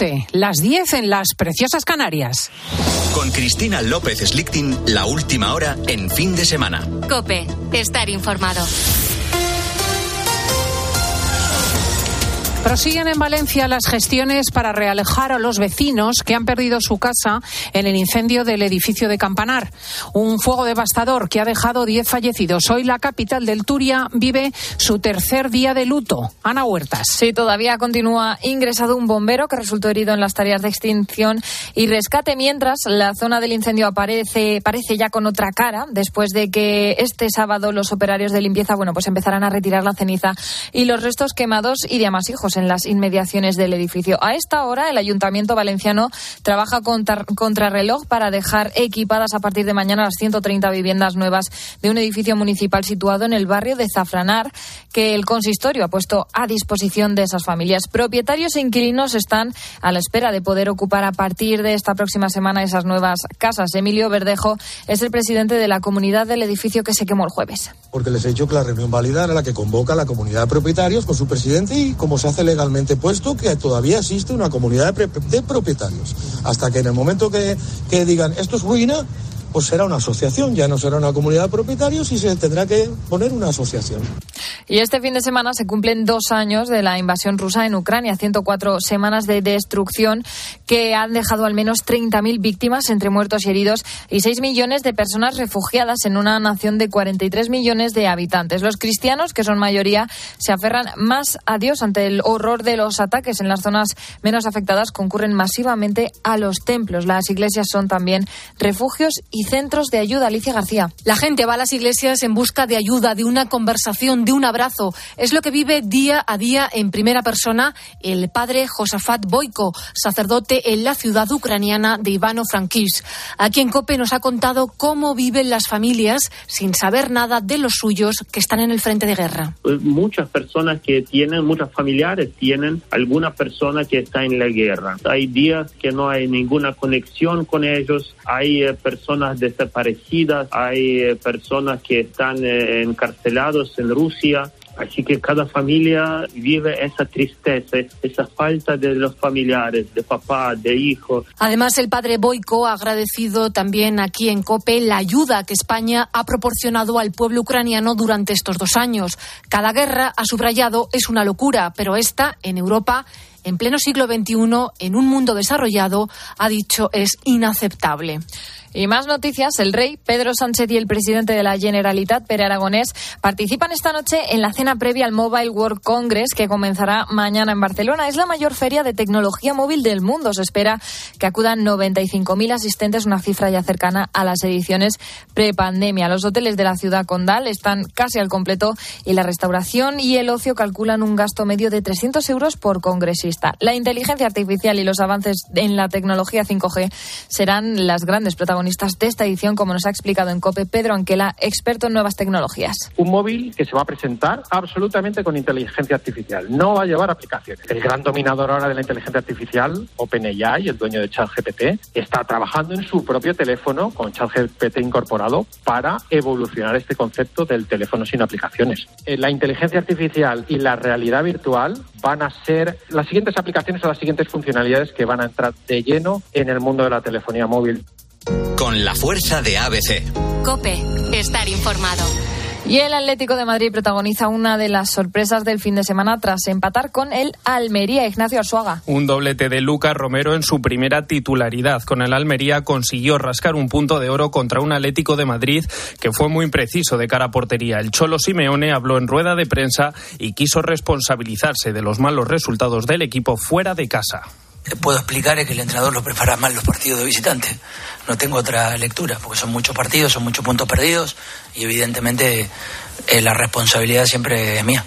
11, las 10 en las preciosas Canarias. Con Cristina López Slichting, la última hora en fin de semana. Cope, estar informado. Prosiguen en Valencia las gestiones para realejar a los vecinos que han perdido su casa en el incendio del edificio de Campanar. Un fuego devastador que ha dejado 10 fallecidos. Hoy la capital del Turia vive su tercer día de luto. Ana Huertas. Sí, todavía continúa ingresado un bombero que resultó herido en las tareas de extinción y rescate, mientras la zona del incendio aparece, parece ya con otra cara, después de que este sábado los operarios de limpieza, bueno, pues empezarán a retirar la ceniza y los restos quemados y de amasijos en las inmediaciones del edificio. A esta hora, el Ayuntamiento Valenciano trabaja contra, contrarreloj para dejar equipadas a partir de mañana las 130 viviendas nuevas de un edificio municipal situado en el barrio de Zafranar, que el consistorio ha puesto a disposición de esas familias. Propietarios e inquilinos están a la espera de poder ocupar a partir de esta próxima semana esas nuevas casas. Emilio Verdejo es el presidente de la comunidad del edificio que se quemó el jueves. Porque les he dicho que la reunión válida era la que convoca la comunidad de propietarios con su presidente y como se hace legalmente, puesto que todavía existe una comunidad de, propietarios. Hasta que en el momento que, digan esto es ruina, pues será una asociación, ya no será una comunidad de propietarios y se tendrá que poner una asociación. Y este fin de semana se cumplen dos años de la invasión rusa en Ucrania, 104 semanas de destrucción que han dejado al menos 30.000 víctimas entre muertos y heridos y 6 millones de personas refugiadas en una nación de 43 millones de habitantes. Los cristianos, que son mayoría, se aferran más a Dios ante el horror de los ataques en las zonas menos afectadas, concurren masivamente a los templos. Las iglesias son también refugios y y centros de ayuda. Alicia García. La gente va a las iglesias en busca de ayuda, de una conversación, de un abrazo. Es lo que vive día a día en primera persona el padre Josafat Boiko, sacerdote en la ciudad ucraniana de Ivano-Frankivsk. Aquí en COPE nos ha contado cómo viven las familias sin saber nada de los suyos que están en el frente de guerra. Pues muchas personas que tienen, muchos familiares tienen alguna persona que está en la guerra. Hay días que no hay ninguna conexión con ellos, hay eh, desaparecidas, hay eh, personas que están eh, encarcelados en Rusia. Así que cada familia vive esa tristeza, esa falta de los familiares, de papá, de hijo. Además, el padre Boico ha agradecido también aquí en COPE la ayuda que España ha proporcionado al pueblo ucraniano durante estos dos años. Cada guerra, ha subrayado, es una locura, pero esta, en Europa, en pleno siglo XXI, en un mundo desarrollado, ha dicho, es inaceptable. Y más noticias, el rey Pedro Sánchez y el presidente de la Generalitat, Pere Aragonés, participan esta noche en la cena previa al Mobile World Congress que comenzará mañana en Barcelona. Es la mayor feria de tecnología móvil del mundo. Se espera que acudan 95.000 asistentes, una cifra ya cercana a las ediciones prepandemia. Los hoteles de la ciudad condal están casi al completo y la restauración y el ocio calculan un gasto medio de 300 euros por congresista. La inteligencia artificial y los avances en la tecnología 5G serán las grandes protagonistas de esta edición, como nos ha explicado en COPE Pedro Anquela, experto en nuevas tecnologías. Un móvil que se va a presentar absolutamente con inteligencia artificial. No va a llevar aplicaciones. El gran dominador ahora de la inteligencia artificial, OpenAI, el dueño de ChatGPT, está trabajando en su propio teléfono con ChatGPT incorporado para evolucionar este concepto del teléfono sin aplicaciones. Eh, la inteligencia artificial y la realidad virtual van a ser las siguientes aplicaciones o las siguientes funcionalidades que van a entrar de lleno en el mundo de la telefonía móvil con la fuerza de ABC. Cope, estar informado. Y el Atlético de Madrid protagoniza una de las sorpresas del fin de semana tras empatar con el Almería, Ignacio Arzuaga. Un doblete de Lucas Romero en su primera titularidad. Con el Almería consiguió rascar un punto de oro contra un Atlético de Madrid que fue muy preciso de cara a portería. El Cholo Simeone habló en rueda de prensa y quiso responsabilizarse de los malos resultados del equipo fuera de casa puedo explicar es que el entrenador lo prepara mal los partidos de visitante. No tengo otra lectura, porque son muchos partidos, son muchos puntos perdidos y evidentemente eh, la responsabilidad siempre es mía.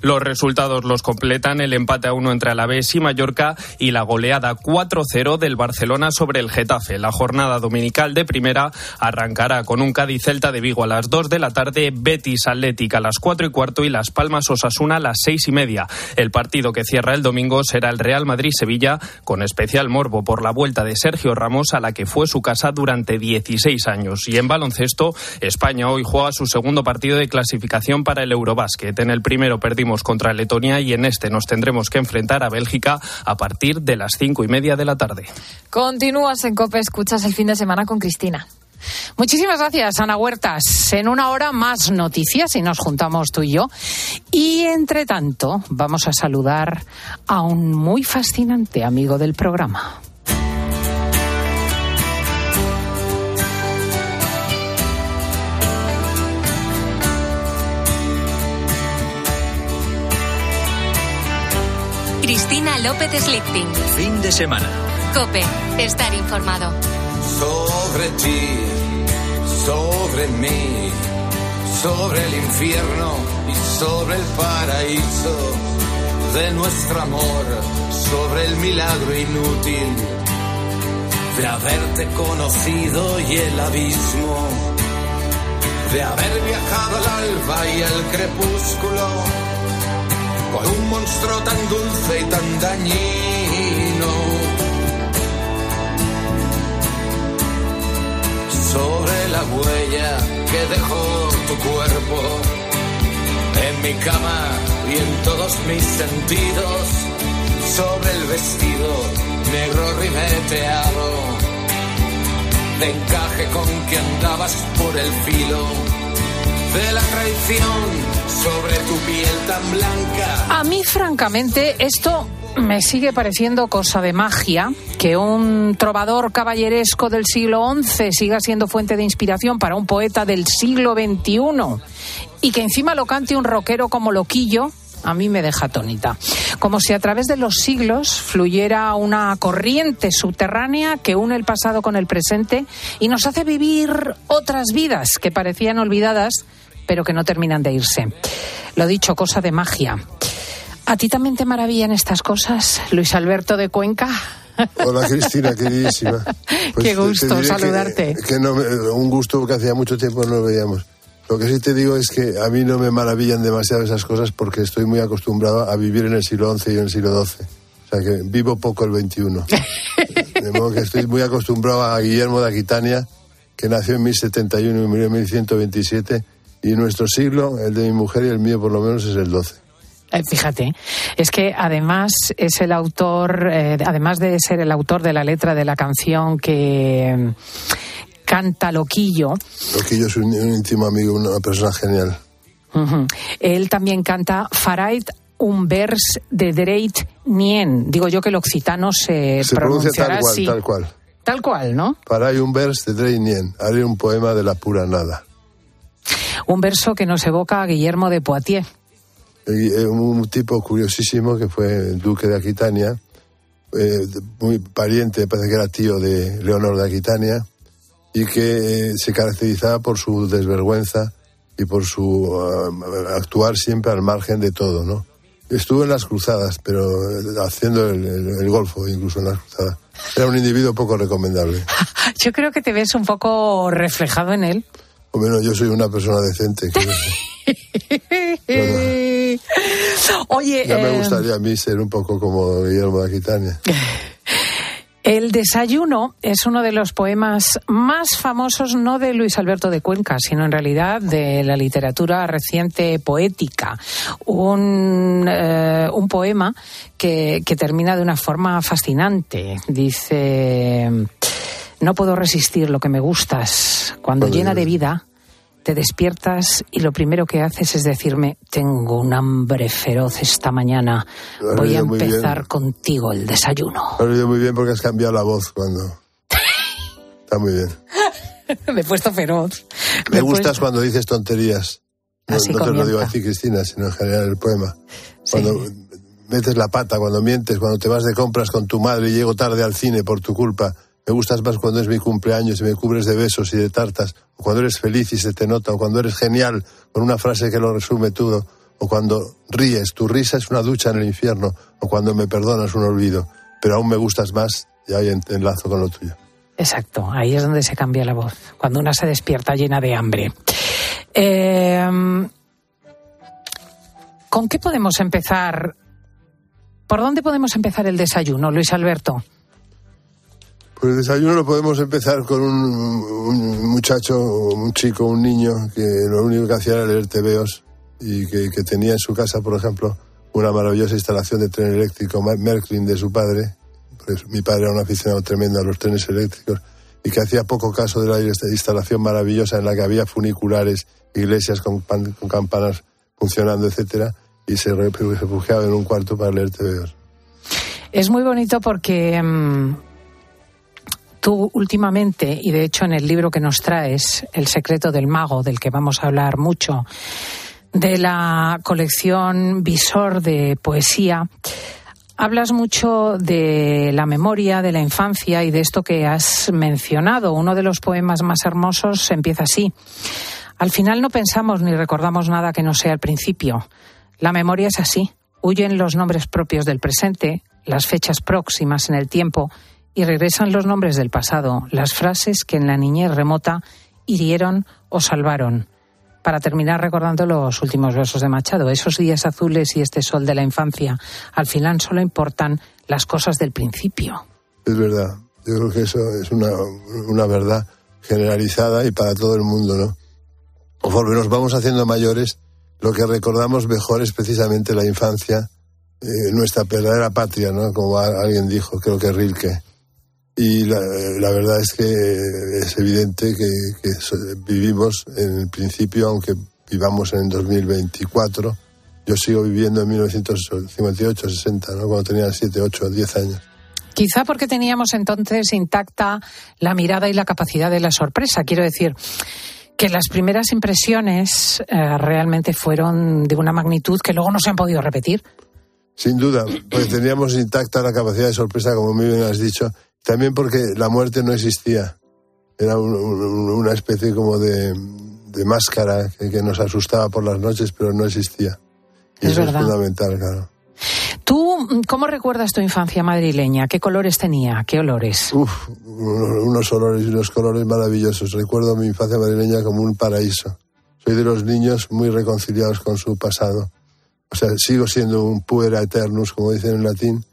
Los resultados los completan el empate a uno entre Alavés y Mallorca y la goleada 4-0 del Barcelona sobre el Getafe. La jornada dominical de primera arrancará con un Cádiz Celta de Vigo a las 2 de la tarde, Betis Atlética a las 4 y cuarto y Las Palmas Osasuna a las 6 y media. El partido que cierra el domingo será el Real Madrid-Sevilla con especial morbo por la vuelta de Sergio Ramos a la que fue su casa durante 16 años. Y en baloncesto, España hoy juega su segundo partido de clasificación para el Eurobásquet. En el primero perdimos contra Letonia y en este nos tendremos que enfrentar a Bélgica a partir de las cinco y media de la tarde. Continúas en COPE, escuchas el fin de semana con Cristina. Muchísimas gracias, Ana Huertas. En una hora más noticias y nos juntamos tú y yo. Y entre tanto, vamos a saludar a un muy fascinante amigo del programa. Cristina López Slichting. Fin de semana. Cope, estar informado. Sobre ti, sobre mí, sobre el infierno y sobre el paraíso de nuestro amor, sobre el milagro inútil de haberte conocido y el abismo, de haber viajado al alba y al crepúsculo un monstruo tan dulce y tan dañino. Sobre la huella que dejó tu cuerpo en mi cama y en todos mis sentidos, sobre el vestido negro ribeteado, de encaje con que andabas por el filo de la traición sobre tu piel tan blanca. A mí, francamente, esto me sigue pareciendo cosa de magia que un trovador caballeresco del siglo XI siga siendo fuente de inspiración para un poeta del siglo XXI y que encima lo cante un rockero como Loquillo. A mí me deja atónita. Como si a través de los siglos fluyera una corriente subterránea que une el pasado con el presente y nos hace vivir otras vidas que parecían olvidadas pero que no terminan de irse. Lo dicho, cosa de magia. ¿A ti también te maravillan estas cosas, Luis Alberto de Cuenca? Hola Cristina, queridísima. Pues Qué gusto saludarte. Que, no un gusto que hacía mucho tiempo no lo veíamos. Lo que sí te digo es que a mí no me maravillan demasiado esas cosas porque estoy muy acostumbrado a vivir en el siglo XI y en el siglo XII. O sea que vivo poco el XXI. De modo que estoy muy acostumbrado a Guillermo de Aquitania, que nació en 1071 y murió en 1127 y nuestro siglo, el de mi mujer y el mío por lo menos, es el 12. Eh, fíjate, es que además es el autor, eh, además de ser el autor de la letra de la canción que mm, canta Loquillo. Loquillo es un, íntimo amigo, una persona genial. Él también canta Farait un vers de Dreit Nien. Digo yo que el occitano se, se pronuncia tal cual, así. tal cual. Tal cual, ¿no? Farait un vers de Dreit Nien. Haré un poema de la pura nada. Un verso que nos evoca a Guillermo de Poitiers. Eh, un tipo curiosísimo que fue el duque de Aquitania, eh, muy pariente, parece que era tío de Leonor de Aquitania, y que eh, se caracterizaba por su desvergüenza y por su actuar siempre al margen de todo, ¿no? Estuvo en las cruzadas, pero haciendo el, el, golfo, incluso en las cruzadas. Era un individuo poco recomendable. Yo creo que te ves un poco reflejado en él. Bueno, yo soy una persona decente. Oye, ya me eh, gustaría a mí ser un poco como Guillermo de Aquitania. El desayuno es uno de los poemas más famosos no de Luis Alberto de Cuenca, sino en realidad de la literatura reciente poética. Un, eh, un poema que, que termina de una forma fascinante. Dice, no puedo resistir lo que me gustas. Cuando llena de vida, te despiertas y lo primero que haces es decirme, tengo un hambre feroz esta mañana, voy a empezar contigo el desayuno. Has muy bien porque has cambiado la voz cuando... Está muy bien. me he puesto feroz. Me, gustas cuando dices tonterías. No, no te lo digo a ti, Cristina, sino en general el poema. Cuando metes la pata, cuando mientes, cuando te vas de compras con tu madre y llego tarde al cine por tu culpa, me gustas más cuando es mi cumpleaños y me cubres de besos y de tartas, o cuando eres feliz y se te nota, o cuando eres genial con una frase que lo resume todo, o cuando ríes, tu risa es una ducha en el infierno, o cuando me perdonas un olvido, pero aún me gustas más y ahí enlazo con lo tuyo. Exacto, ahí es donde se cambia la voz, cuando una se despierta llena de hambre. Em, ¿Con qué podemos empezar? ¿Por dónde podemos empezar el desayuno, Luis Alberto? Pues el desayuno lo podemos empezar con un, muchacho, un chico, un niño, que lo único que hacía era leer tebeos y que, tenía en su casa, por ejemplo, una maravillosa instalación de tren eléctrico Merklin de su padre. Pues mi padre era un aficionado tremendo a los trenes eléctricos y que hacía poco caso de la instalación maravillosa en la que había funiculares, iglesias con, con campanas funcionando, etcétera, y se refugiaba en un cuarto para leer TVO. Es muy bonito porque mm, tú últimamente, y de hecho en el libro que nos traes, El secreto del mago, del que vamos a hablar mucho, de la colección Visor de poesía, hablas mucho de la memoria, de la infancia y de esto que has mencionado. Uno de los poemas más hermosos empieza así. Al final no pensamos ni recordamos nada que no sea el principio. La memoria es así. Huyen los nombres propios del presente, las fechas próximas en el tiempo y regresan los nombres del pasado, las frases que en la niñez remota hirieron o salvaron. Para terminar recordando los últimos versos de Machado, esos días azules y este sol de la infancia, al final solo importan las cosas del principio. Es verdad, yo creo que eso es una, una verdad generalizada y para todo el mundo, ¿no? Conforme nos vamos haciendo mayores, lo que recordamos mejor es precisamente la infancia eh, nuestra verdadera patria, ¿no? Como alguien dijo, creo que Rilke. Y la, verdad es que es evidente que, vivimos en el principio, aunque vivamos en 2024. Yo sigo viviendo en 1958, 60, ¿no? Cuando tenía 7, 8, 10 años. Quizá porque teníamos entonces intacta la mirada y la capacidad de la sorpresa. Quiero decir, que las primeras impresiones eh, realmente fueron de una magnitud que luego no se han podido repetir. Sin duda, porque teníamos intacta la capacidad de sorpresa, como muy bien has dicho, también porque la muerte no existía. Era una especie como de, máscara que, nos asustaba por las noches, pero no existía. Y eso es fundamental, claro. ¿Tú cómo recuerdas tu infancia madrileña? ¿Qué colores tenía? ¿Qué olores? Uf, unos olores y unos colores maravillosos. Recuerdo mi infancia madrileña como un paraíso. Soy de los niños muy reconciliados con su pasado o sea, sigo siendo un puera eternus, como dicen en latín,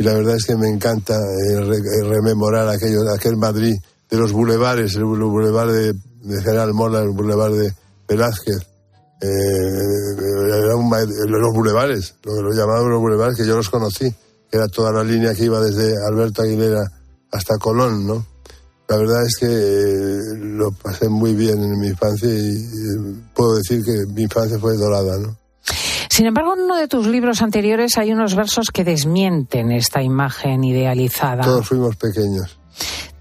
y la verdad es que me encanta eh, eh, rememorar aquello, aquel Madrid de los bulevares, el bulevar de, General Mola, el bulevar de Velázquez, eh, los bulevares, lo lo llamaban los bulevares, que yo los conocí, que era toda la línea que iba desde Alberto Aguilera hasta Colón, ¿no? La verdad es que lo pasé muy bien en mi infancia y puedo decir que mi infancia fue dorada, ¿no? Sin embargo, en uno de tus libros anteriores hay unos versos que desmienten esta imagen idealizada. Todos fuimos pequeños.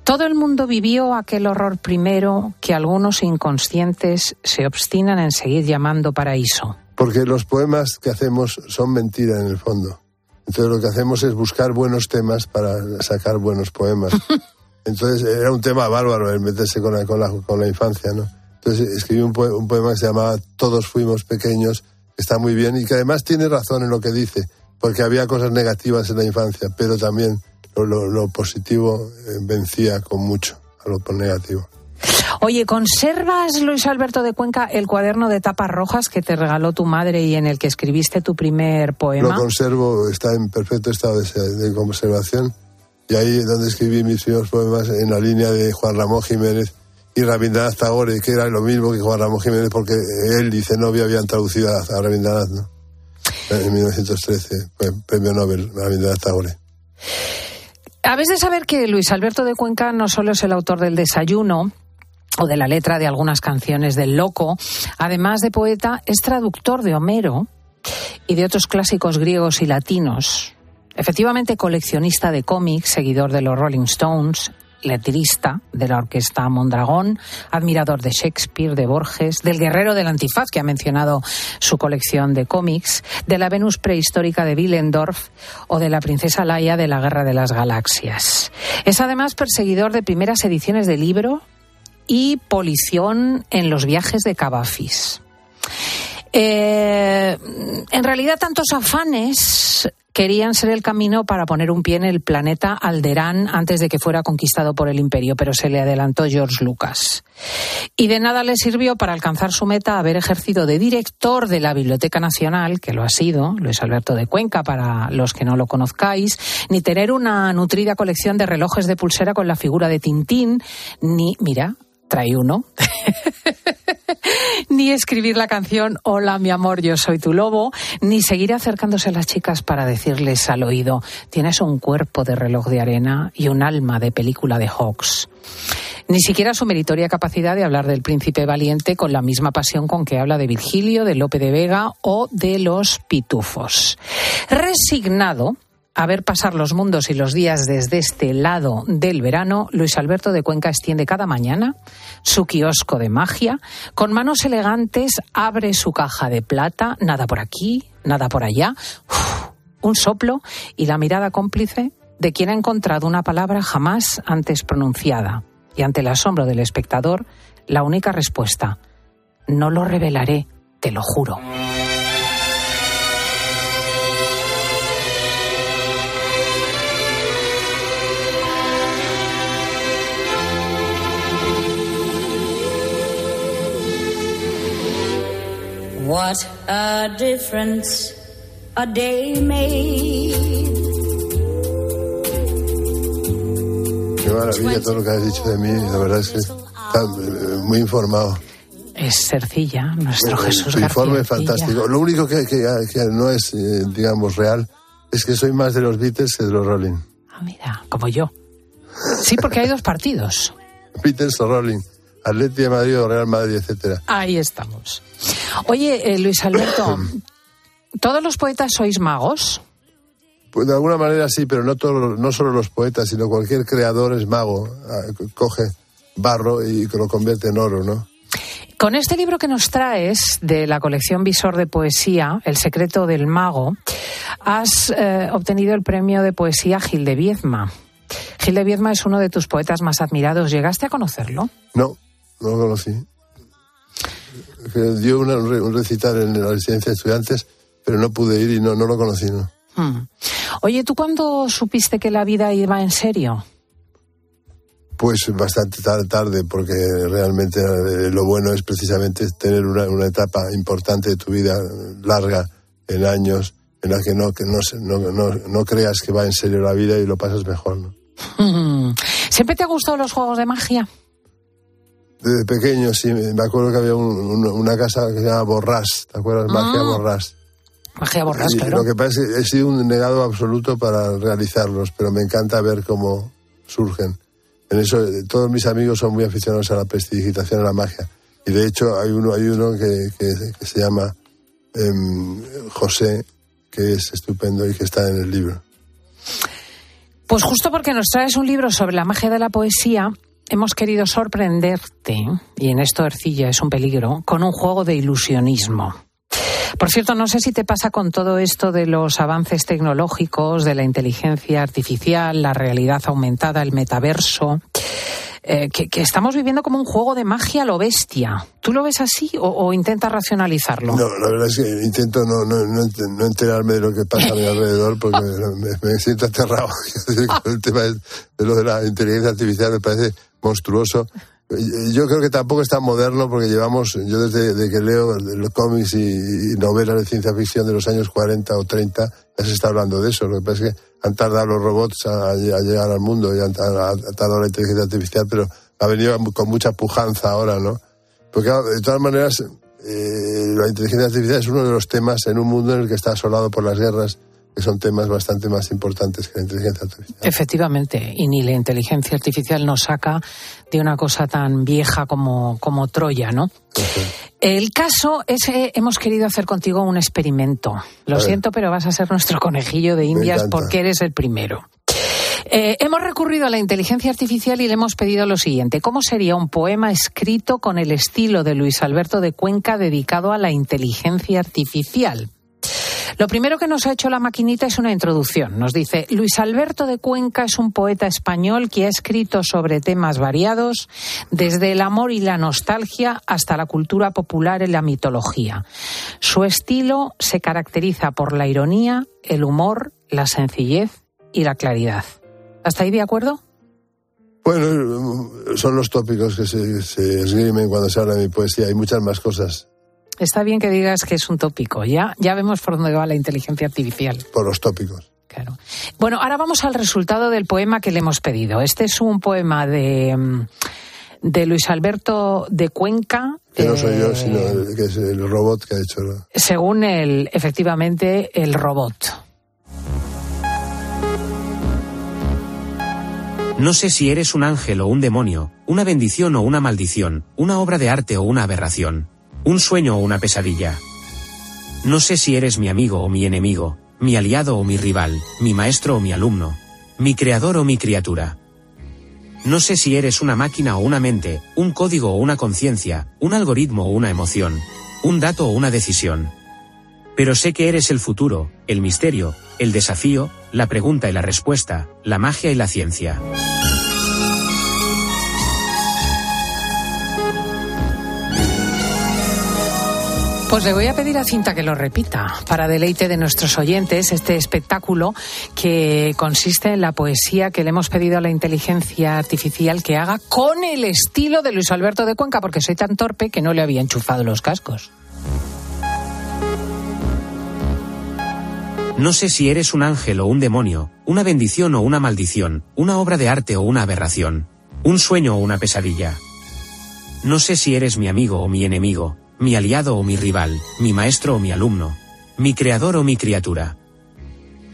Todo el mundo vivió aquel horror primero que algunos inconscientes se obstinan en seguir llamando paraíso. Porque los poemas que hacemos son mentira en el fondo. Entonces lo que hacemos es buscar buenos temas para sacar buenos poemas. Entonces era un tema bárbaro el meterse con la, con la, infancia, ¿no? Entonces escribí un, poema que se llamaba Todos fuimos pequeños está muy bien y que además tiene razón en lo que dice, porque había cosas negativas en la infancia, pero también lo, positivo eh, vencía con mucho a lo negativo. Oye, ¿conservas, Luis Alberto de Cuenca, el cuaderno de tapas rojas que te regaló tu madre y en el que escribiste tu primer poema? Lo conservo, está en perfecto estado de, conservación. Y ahí es donde escribí mis primeros poemas en la línea de Juan Ramón Jiménez, y Rabindranath Tagore, que era lo mismo que Juan Ramón Jiménez, porque él y Zenobia habían traducido a Rabindranath, ¿no? En 1913, premio Nobel, Rabindranath Tagore. Habes de saber que Luis Alberto de Cuenca no solo es el autor del desayuno, o de la letra de algunas canciones del Loco, además de poeta, es traductor de Homero y de otros clásicos griegos y latinos. Efectivamente, coleccionista de cómics, seguidor de los Rolling Stones, letrista de la orquesta Mondragón, admirador de Shakespeare, de Borges, del guerrero del antifaz, que ha mencionado su colección de cómics, de la Venus prehistórica de Willendorf o de la princesa Laia de la Guerra de las Galaxias. Es además perseguidor de primeras ediciones de libro y polición en los viajes de Cavafis. Eh, en realidad, tantos afanes querían ser el camino para poner un pie en el planeta Alderán antes de que fuera conquistado por el imperio, pero se le adelantó George Lucas. Y de nada le sirvió para alcanzar su meta haber ejercido de director de la Biblioteca Nacional, que lo ha sido, Luis Alberto de Cuenca, para los que no lo conozcáis, ni tener una nutrida colección de relojes de pulsera con la figura de Tintín, ni, mira, trae uno, ni escribir la canción Hola mi amor, yo soy tu lobo, ni seguir acercándose a las chicas para decirles al oído tienes un cuerpo de reloj de arena y un alma de película de Hawks. Ni siquiera su meritoria capacidad de hablar del príncipe valiente con la misma pasión con que habla de Virgilio, de Lope de Vega o de los pitufos. Resignado, a ver pasar los mundos y los días desde este lado del verano, Luis Alberto de Cuenca extiende cada mañana su kiosco de magia, con manos elegantes abre su caja de plata, nada por aquí, nada por allá, un soplo y la mirada cómplice de quien ha encontrado una palabra jamás antes pronunciada. Y ante el asombro del espectador, la única respuesta, no lo revelaré, te lo juro. What a difference a day made. Qué maravilla todo lo que has dicho de mí, la verdad es que está muy informado. Es Cercilla, nuestro Jesús Jesús informe fantástico. Lo único que, que, que no es, eh, digamos, real es que soy más de los Beatles que de los Rolling. Ah, mira, como yo. Sí, porque hay dos partidos. Beatles o Rolling. Atleti de Madrid o Real Madrid, etcétera. Ahí estamos. Oye, eh, Luis Alberto, ¿todos los poetas sois magos? Pues de alguna manera sí, pero no, no solo los poetas, sino cualquier creador es mago. Ah, coge barro y lo convierte en oro, ¿no? Con este libro que nos traes de la colección Visor de Poesía, El secreto del mago, has eh, obtenido el premio de poesía Gil de Viezma. Gil de Viezma es uno de tus poetas más admirados. ¿Llegaste a conocerlo? No, no lo conocí. Dio un recital en la residencia de estudiantes, pero no pude ir y no, no lo conocí. ¿no? Hmm. Oye, ¿tú cuándo supiste que la vida iba en serio? Pues bastante tarde, porque realmente eh, lo bueno es precisamente tener una, etapa importante de tu vida, larga, en años, en la que no, que no, no, no, creas que va en serio la vida y lo pasas mejor. ¿no? ¿Siempre te han gustado los juegos de magia? Desde pequeño, sí. Me acuerdo que había una casa que se llama Borrás. ¿Te acuerdas? Ah. Magia Borrás. Magia Borrás, claro. Lo que pasa es que he sido un negado absoluto para realizarlos, pero me encanta ver cómo surgen. En eso, todos mis amigos son muy aficionados a la prestidigitación, a la magia. Y de hecho, hay uno, hay uno que, que, se llama em, José, que es estupendo y que está en el libro. Pues justo porque nos traes un libro sobre la magia de la poesía, hemos querido sorprenderte, y en esto Ercilla es un peligro, con un juego de ilusionismo. Por cierto, no sé si te pasa con todo esto de los avances tecnológicos, de la inteligencia artificial, la realidad aumentada, el metaverso, eh, que, estamos viviendo como un juego de magia a lo bestia. ¿Tú lo ves así o, intentas racionalizarlo? No, la verdad es que intento no, no, no, enterarme de lo que pasa a mi alrededor porque me, siento aterrado. el tema de lo de la inteligencia artificial me parece monstruoso. Yo creo que tampoco es tan moderno porque llevamos, yo desde que leo los cómics y, novelas de ciencia ficción de los años 40 o 30, ya se está hablando de eso. Lo que pasa es que han tardado los robots a, llegar al mundo y han tardado, la inteligencia artificial, pero ha venido con mucha pujanza ahora, ¿no? Porque de todas maneras, eh, la inteligencia artificial es uno de los temas en un mundo en el que está asolado por las guerras que son temas bastante más importantes que la inteligencia artificial. Efectivamente, y ni la inteligencia artificial nos saca de una cosa tan vieja como, como Troya, ¿no? El caso es que hemos querido hacer contigo un experimento. Lo siento, pero vas a ser nuestro conejillo de indias porque eres el primero. Eh, hemos recurrido a la inteligencia artificial y le hemos pedido lo siguiente. ¿Cómo sería un poema escrito con el estilo de Luis Alberto de Cuenca dedicado a la inteligencia artificial? Lo primero que nos ha hecho la maquinita es una introducción. Nos dice, Luis Alberto de Cuenca es un poeta español que ha escrito sobre temas variados, desde el amor y la nostalgia hasta la cultura popular y la mitología. Su estilo se caracteriza por la ironía, el humor, la sencillez y la claridad. ¿Hasta ahí de acuerdo? Bueno, son los tópicos que se, esgrimen cuando se habla de mi poesía. Hay muchas más cosas. Está bien que digas que es un tópico. Ya, ya vemos por dónde va la inteligencia artificial. Por los tópicos. Claro. Bueno, ahora vamos al resultado del poema que le hemos pedido. Este es un poema de, mm, de Luis Alberto de Cuenca. Que no soy yo, sino que es el robot que ha hecho. Según el, efectivamente, el robot. No sé si eres un ángel o un demonio, una bendición o una maldición, una obra de arte o una aberración, un sueño o una pesadilla. No sé si eres mi amigo o mi enemigo, mi aliado o mi rival, mi maestro o mi alumno, mi creador o mi criatura. No sé si eres una máquina o una mente, un código o una conciencia, un algoritmo o una emoción, un dato o una decisión. Pero sé que eres el futuro, el misterio, el desafío, la pregunta y la respuesta, la magia y la ciencia. Pues le voy a pedir a Cinta que lo repita, para deleite de nuestros oyentes, este espectáculo que consiste en la poesía que le hemos pedido a la inteligencia artificial que haga con el estilo de Luis Alberto de Cuenca, porque soy tan torpe que no le había enchufado los cascos. No sé si eres un ángel o un demonio, una bendición o una maldición, una obra de arte o una aberración, un sueño o una pesadilla. No sé si eres mi amigo o mi enemigo, mi aliado o mi rival, mi maestro o mi alumno, mi creador o mi criatura.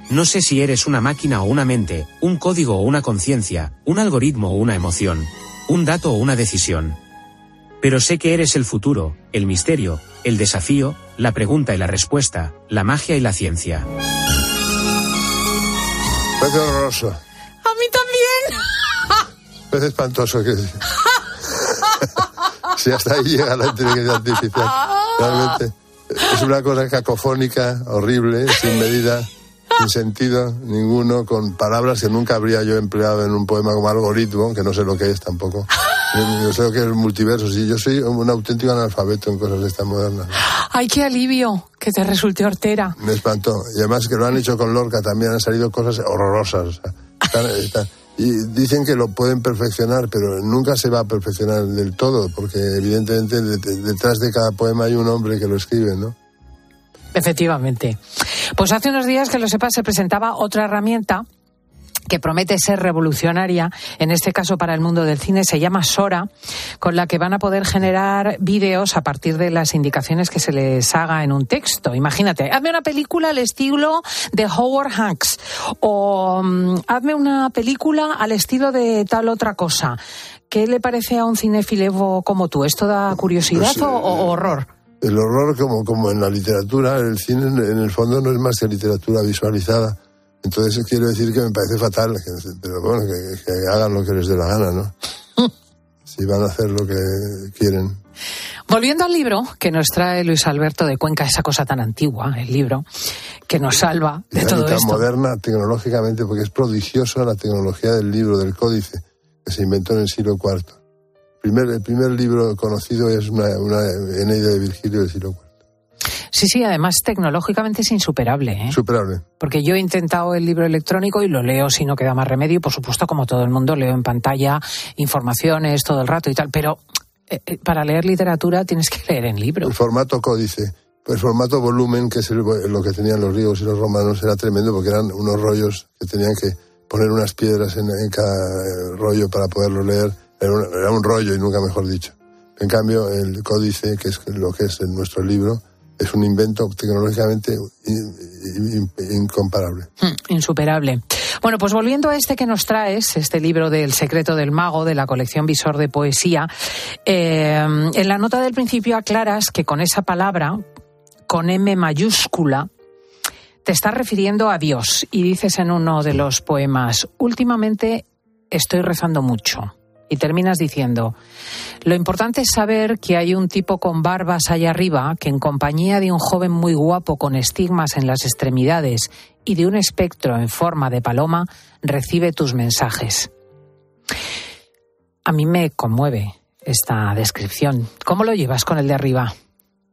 No sé si eres una máquina o una mente, un código o una conciencia, un algoritmo o una emoción, un dato o una decisión. Pero sé que eres el futuro, el misterio, el desafío, la pregunta y la respuesta, la magia y la ciencia. Parece horroroso. A mí también. Es espantoso que... si hasta ahí llega la inteligencia artificial. Realmente es una cosa cacofónica, horrible, sin medida, sin sentido ninguno, con palabras que nunca habría yo empleado en un poema como algoritmo, que no sé lo que es tampoco. Yo sé lo que es el multiverso, sí, yo soy un auténtico analfabeto en cosas de estas modernas. ¡Ay, qué alivio! Que te resulte hortera. Me espantó. Y además que lo han hecho con Lorca también han salido cosas horrorosas. Y dicen que lo pueden perfeccionar, pero nunca se va a perfeccionar del todo, porque evidentemente detrás de cada poema hay un hombre que lo escribe, ¿no? Efectivamente. Pues hace unos días, que lo sepas, se presentaba otra herramienta que promete ser revolucionaria, en este caso para el mundo del cine, se llama Sora, con la que van a poder generar vídeos a partir de las indicaciones que se les haga en un texto. Imagínate, hazme una película al estilo de Howard Hanks o mm, hazme una película al estilo de tal otra cosa. ¿Qué le parece a un cinéfilo como tú? ¿Esto da curiosidad pues, o, o eh, horror? El horror, como, como en la literatura, el cine en el fondo no es más que literatura visualizada entonces quiero decir que me parece fatal, pero bueno, que, hagan lo que les dé la gana, ¿no? si van a hacer lo que quieren. Volviendo al libro que nos trae Luis Alberto de Cuenca, esa cosa tan antigua, el libro, que nos salva de todo tan esto. moderna tecnológicamente, porque es prodigiosa la tecnología del libro, del códice, que se inventó en el siglo IV. El primer, el primer libro conocido es una, una Eneida de Virgilio del siglo IV. Sí, sí, además tecnológicamente es insuperable. ¿eh? Superable. Porque yo he intentado el libro electrónico y lo leo si no queda más remedio. Por supuesto, como todo el mundo, leo en pantalla informaciones todo el rato y tal. Pero eh, eh, para leer literatura tienes que leer en libro. El formato códice. El formato volumen, que es lo que tenían los griegos y los romanos, era tremendo porque eran unos rollos que tenían que poner unas piedras en, cada rollo para poderlo leer. Era un, era un rollo y nunca mejor dicho. En cambio, el códice, que es lo que es en nuestro libro, es un invento tecnológicamente incomparable. Hmm, insuperable. Bueno, pues volviendo a este que nos traes, este libro del secreto del mago, de la colección Visor de Poesía, eh, en la nota del principio aclaras que con esa palabra, con M mayúscula, te estás refiriendo a Dios y dices en uno de los poemas, últimamente estoy rezando mucho. Y terminas diciendo, lo importante es saber que hay un tipo con barbas allá arriba que en compañía de un joven muy guapo con estigmas en las extremidades y de un espectro en forma de paloma recibe tus mensajes. A mí me conmueve esta descripción. ¿Cómo lo llevas con el de arriba?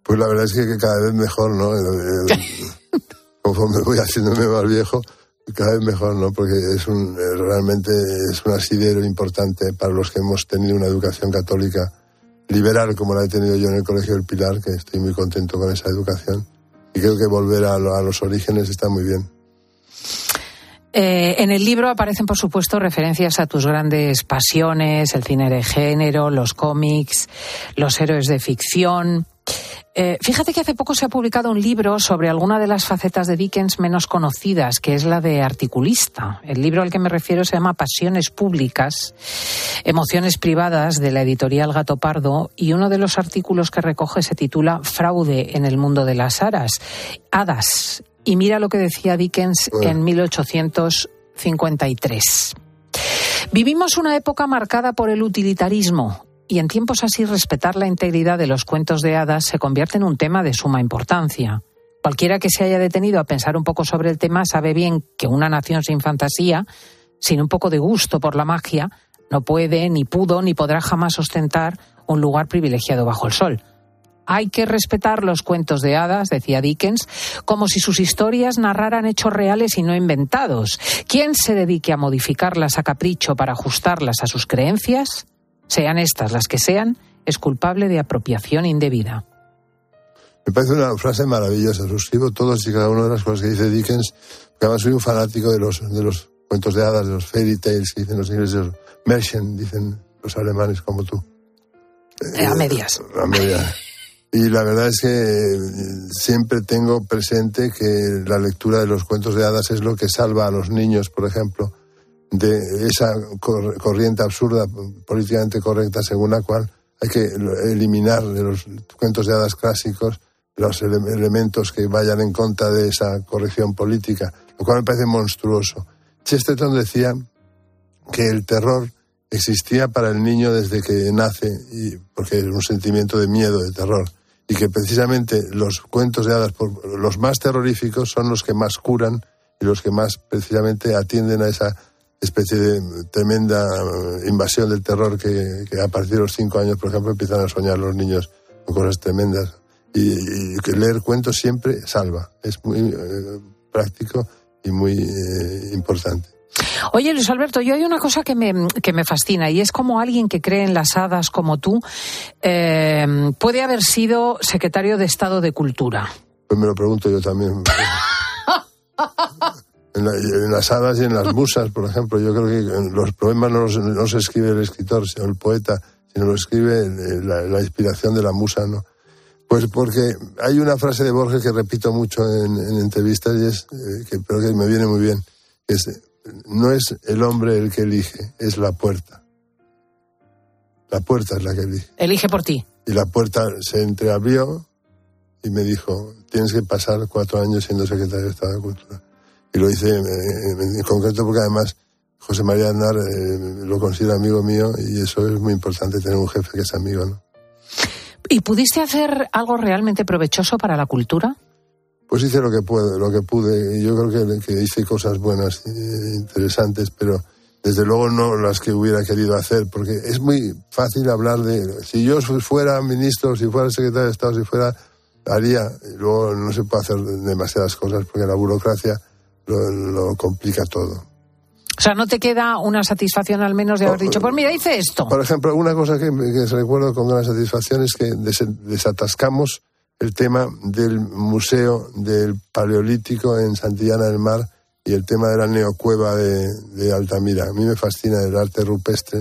Pues la verdad es que cada vez mejor, ¿no? Conforme voy haciéndome más viejo, cada vez mejor, ¿no? Porque es un, eh, realmente es un asidero importante para los que hemos tenido una educación católica liberal como la he tenido yo en el Colegio del Pilar, que estoy muy contento con esa educación. Y creo que volver a, los orígenes está muy bien. Eh, en el libro aparecen, por supuesto, referencias a tus grandes pasiones, el cine de género, los cómics, los héroes de ficción. Eh, fíjate que hace poco se ha publicado un libro sobre alguna de las facetas de Dickens menos conocidas, que es la de articulista. El libro al que me refiero se llama Pasiones Públicas, Emociones Privadas, de la editorial Gato Pardo, y uno de los artículos que recoge se titula Fraude en el mundo de las aras, hadas. Y mira lo que decía Dickens en 1853. Vivimos una época marcada por el utilitarismo, y en tiempos así respetar la integridad de los cuentos de hadas se convierte en un tema de suma importancia. Cualquiera que se haya detenido a pensar un poco sobre el tema sabe bien que una nación sin fantasía, sin un poco de gusto por la magia, no puede, ni pudo, ni podrá jamás ostentar un lugar privilegiado bajo el sol. Hay que respetar los cuentos de hadas, decía Dickens, como si sus historias narraran hechos reales y no inventados. Quien se dedique a modificarlas a capricho para ajustarlas a sus creencias, sean estas las que sean, es culpable de apropiación indebida. Me parece una frase maravillosa. Suscribo todas y cada una de las cosas que dice Dickens, porque además soy un fanático de los, de los cuentos de hadas, de los fairy tales que dicen los ingleses, Märchen, dicen los alemanes como tú. Eh, a medias. A medias. Y la verdad es que siempre tengo presente que la lectura de los cuentos de hadas es lo que salva a los niños, por ejemplo, de esa corriente absurda, políticamente correcta, según la cual hay que eliminar de los cuentos de hadas clásicos los elementos que vayan en contra de esa corrección política, lo cual me parece monstruoso. Chesterton decía que el terror existía para el niño desde que nace, y, porque es un sentimiento de miedo, de terror, y que precisamente los cuentos de hadas, los más terroríficos, son los que más curan y los que más precisamente atienden a esa especie de tremenda invasión del terror que, a partir de los cinco años, por ejemplo, empiezan a soñar los niños con cosas tremendas. Y, que leer cuentos siempre salva. Es muy eh, práctico y muy eh, importante. Oye, Luis Alberto, yo hay una cosa que me, que me fascina y es como alguien que cree en las hadas como tú eh, puede haber sido secretario de Estado de Cultura. Pues me lo pregunto yo también. En, las hadas y en las musas, por ejemplo. Yo creo que los poemas no los, no se escribe el escritor, sino el poeta, sino lo escribe la, inspiración de la musa, ¿no? Pues porque hay una frase de Borges que repito mucho en, entrevistas y es, eh, que, pero que me viene muy bien, que es, no es el hombre el que elige, es la puerta. La puerta es la que elige. Elige por ti. Y la puerta se entreabrió y me dijo, tienes que pasar cuatro años siendo secretario de Estado de Cultura y lo hice en, concreto porque además José María Aznar eh, lo considera amigo mío y eso es muy importante tener un jefe que es amigo, ¿no? ¿Y pudiste hacer algo realmente provechoso para la cultura? Pues hice lo que pude, lo que pude. Yo creo que, que hice cosas buenas, e interesantes, pero desde luego no las que hubiera querido hacer, porque es muy fácil hablar de. Si yo fuera ministro, si fuera secretario de Estado, si fuera. haría. luego no se puede hacer demasiadas cosas, porque la burocracia lo, complica todo. O sea, ¿no te queda una satisfacción al menos de haber dicho, pues mira, hice esto? Por ejemplo, una cosa que, recuerdo con gran satisfacción es que desatascamos el tema del Museo del Paleolítico en Santillana del Mar y el tema de la neocueva de, Altamira. A mí me fascina el arte rupestre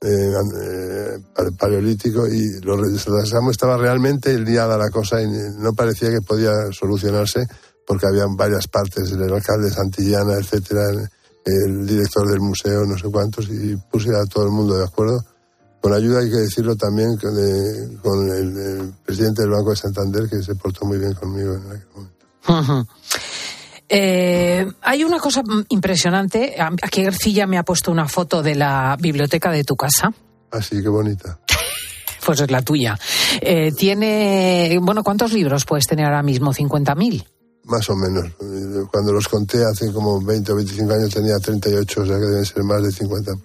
eh, eh, paleolítico y lo desatascamos. Estaba realmente liada la cosa y no parecía que podía solucionarse porque habían varias partes, el alcalde de Santillana, etcétera, el, director del museo, no sé cuántos, y puse a todo el mundo de acuerdo. Con ayuda, hay que decirlo también, con el, presidente del Banco de Santander, que se portó muy bien conmigo en aquel momento. Eh, hay una cosa impresionante. Aquí García me ha puesto una foto de la biblioteca de tu casa. Ah, sí, qué bonita. pues es la tuya. Eh, tiene, bueno, ¿cuántos libros puedes tener ahora mismo? ¿50.000? Más o menos. Cuando los conté hace como 20 o 25 años tenía 38, o sea que deben ser más de 50.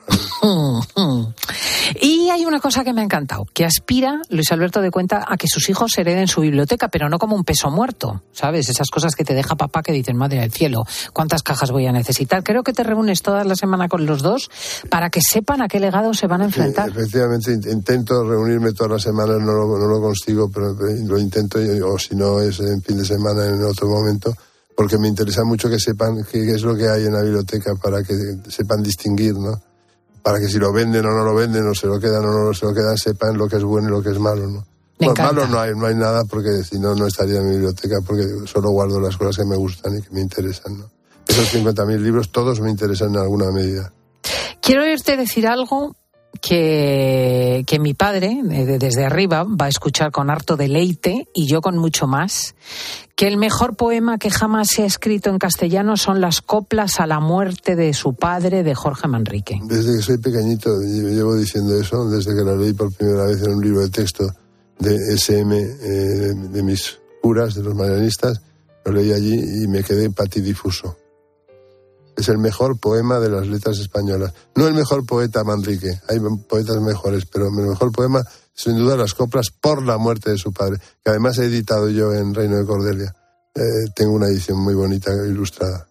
y hay una cosa que me ha encantado, que aspira Luis Alberto de cuenta a que sus hijos hereden su biblioteca, pero no como un peso muerto, ¿sabes? Esas cosas que te deja papá que dicen, madre del cielo, ¿cuántas cajas voy a necesitar? Creo que te reúnes toda la semana con los dos para que sepan a qué legado se van a enfrentar. efectivamente, intento reunirme todas las semanas, no lo, no lo consigo, pero lo intento, o si no es en fin de semana en otro momento porque me interesa mucho que sepan qué es lo que hay en la biblioteca para que sepan distinguir, ¿no? Para que si lo venden o no lo venden, o se lo quedan o no se lo quedan, sepan lo que es bueno y lo que es malo, ¿no? Me malo no hay, no hay nada porque si no, no estaría en mi biblioteca porque solo guardo las cosas que me gustan y que me interesan, ¿no? Esos 50.000 libros todos me interesan en alguna medida. Quiero oírte decir algo que, que mi padre, desde arriba, va a escuchar con harto deleite y yo con mucho más, que el mejor poema que jamás se ha escrito en castellano son las coplas a la muerte de su padre, de Jorge Manrique. Desde que soy pequeñito llevo diciendo eso, desde que la leí por primera vez en un libro de texto de SM, eh, de mis curas, de los marianistas, lo leí allí y me quedé patidifuso. Es el mejor poema de las letras españolas. No el mejor poeta Manrique, hay poetas mejores, pero el mejor poema, sin duda, las coplas por la muerte de su padre, que además he editado yo en Reino de Cordelia. Eh, tengo una edición muy bonita, ilustrada.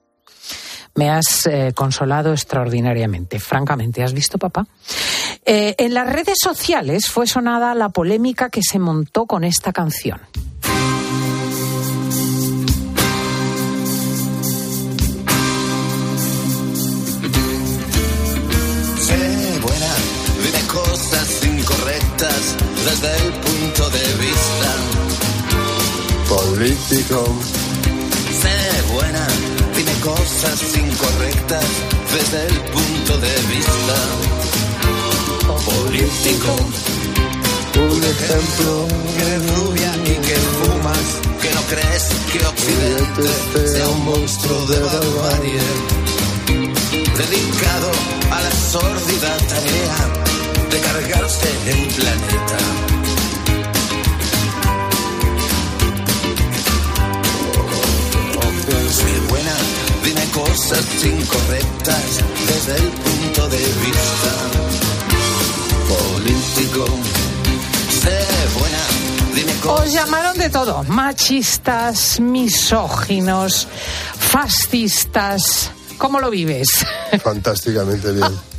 Me has eh, consolado extraordinariamente, francamente. ¿Has visto, papá? Eh, en las redes sociales fue sonada la polémica que se montó con esta canción. Desde el punto de vista político. Sé buena, dime cosas incorrectas desde el punto de vista político. Un ejemplo que eres rubia y que fumas, que no crees que Occidente sea un monstruo de barbarie, dedicado a la sórdida tarea de cargarse el planeta. Soy buena, dime cosas incorrectas desde el punto de vista político. Sé buena, dime cosas. Os llamaron de todo, machistas, misóginos, fascistas. ¿Cómo lo vives? Fantásticamente bien.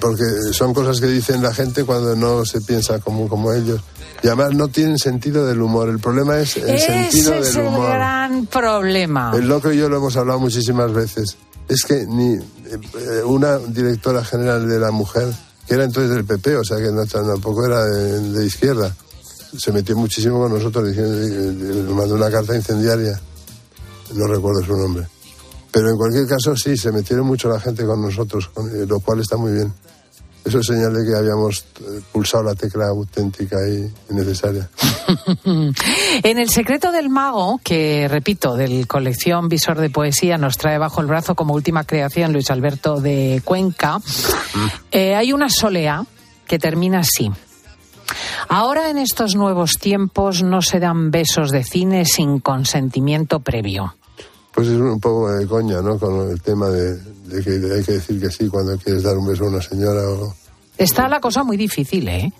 Porque son cosas que dicen la gente cuando no se piensa como, como ellos. Y además no tienen sentido del humor. El problema es el sentido del es humor. el gran problema. El loco y yo lo hemos hablado muchísimas veces. Es que ni eh, una directora general de la mujer, que era entonces del PP, o sea que no, tampoco era de, izquierda, se metió muchísimo con nosotros, diciendo, mandó una carta incendiaria. No recuerdo su nombre. Pero en cualquier caso, sí, se metieron mucho la gente con nosotros, eh, lo cual está muy bien. Eso es señal de que habíamos eh, pulsado la tecla auténtica y necesaria. en El secreto del mago, que repito, del colección Visor de Poesía, nos trae bajo el brazo como última creación Luis Alberto de Cuenca, eh, hay una solea que termina así. Ahora en estos nuevos tiempos no se dan besos de cine sin consentimiento previo. Pues es un poco de coña, ¿no? Con el tema de, que hay que decir que sí cuando quieres dar un beso a una señora o... Está la cosa muy difícil, ¿eh?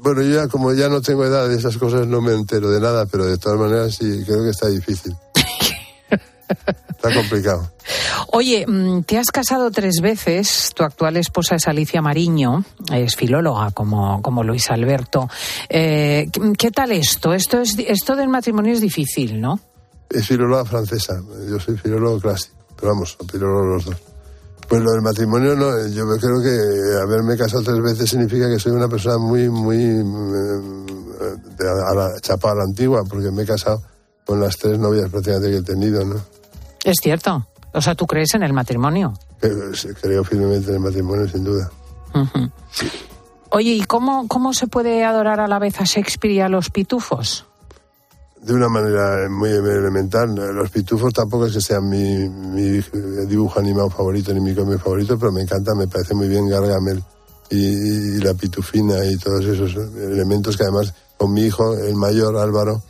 bueno, yo ya como ya no tengo edad de esas cosas no me entero de nada, pero de todas maneras sí, creo que está difícil. está complicado. Oye, mm, te has casado tres veces. Tu actual esposa es Alicia Mariño, es filóloga como, como Luis Alberto. Eh, ¿Qué tal esto? Esto, es, esto del matrimonio es difícil, ¿no? Es filóloga francesa, yo soy filólogo clásico, pero vamos, filólogos los dos. Pues lo del matrimonio, no, yo creo que haberme casado tres veces significa que soy una persona muy, muy eh, a la, chapa a la antigua, porque me he casado con las tres novias prácticamente que he tenido, ¿no? Es cierto. O sea, ¿tú crees en el matrimonio? Creo firmemente en el matrimonio, sin duda. Oye, ¿y cómo, cómo se puede adorar a la vez a Shakespeare y a los pitufos? De una manera muy elemental. Los pitufos tampoco es que sean mi, mi dibujo animado favorito ni mi cómic favorito, pero me encanta, me parece muy bien Gargamel y, la pitufina y todos esos elementos que además con mi hijo, el mayor Álvaro,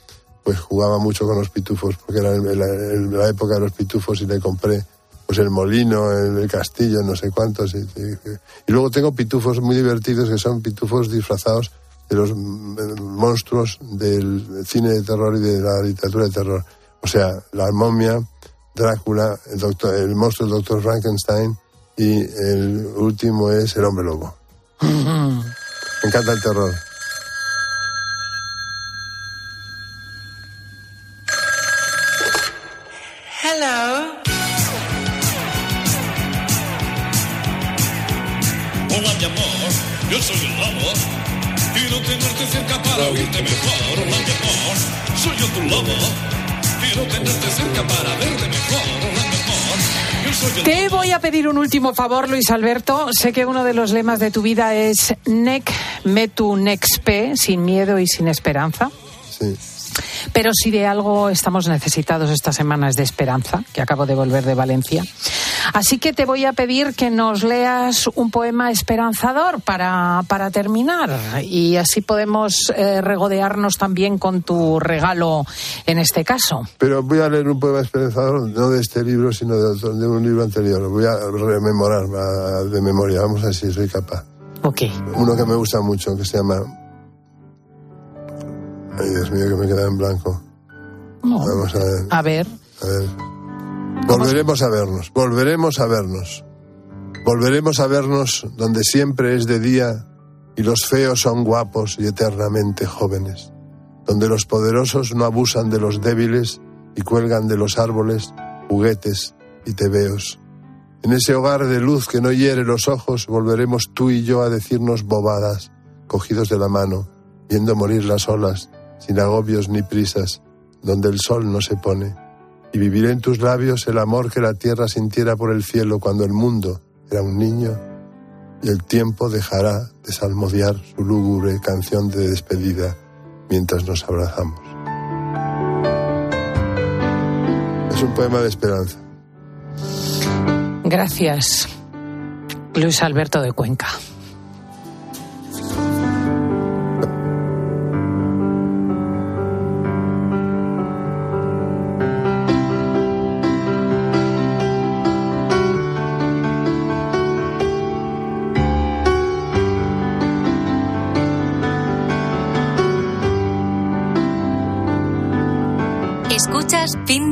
pues jugaba mucho con los pitufos, porque era la, época de los pitufos y le compré pues el molino, el, castillo, no sé cuántos. y, luego tengo pitufos muy divertidos que son pitufos disfrazados de los monstruos del cine de terror y de la literatura de terror. O sea, la momia, Drácula, el, doctor, el monstruo del doctor Frankenstein y el último es el hombre lobo. Me encanta el terror. Último favor, Luis Alberto. Sé que uno de los lemas de tu vida es Nec metu nexpe, sin miedo y sin esperanza. Sí. Pero si de algo estamos necesitados esta semana es de esperanza, que acabo de volver de Valencia. Así que te voy a pedir que nos leas un poema esperanzador para, para terminar. Y así podemos eh, regodearnos también con tu regalo en este caso. Pero voy a leer un poema esperanzador, no de este libro, sino de, otro- de un libro anterior. Lo voy a rememorar a- de memoria. Vamos a ver si soy capaz. Ok. Uno que me gusta mucho, que se llama... Ay, Dios mío, que me queda en blanco. Vamos a ver. A ver. A ver. Volveremos a vernos, volveremos a vernos. Volveremos a vernos donde siempre es de día y los feos son guapos y eternamente jóvenes. Donde los poderosos no abusan de los débiles y cuelgan de los árboles juguetes y tebeos. En ese hogar de luz que no hiere los ojos, volveremos tú y yo a decirnos bobadas, cogidos de la mano, viendo morir las olas, sin agobios ni prisas, donde el sol no se pone. Y viviré en tus labios el amor que la tierra sintiera por el cielo cuando el mundo era un niño, y el tiempo dejará de salmodiar su lúgubre canción de despedida mientras nos abrazamos. Es un poema de esperanza. Gracias, Luis Alberto de Cuenca.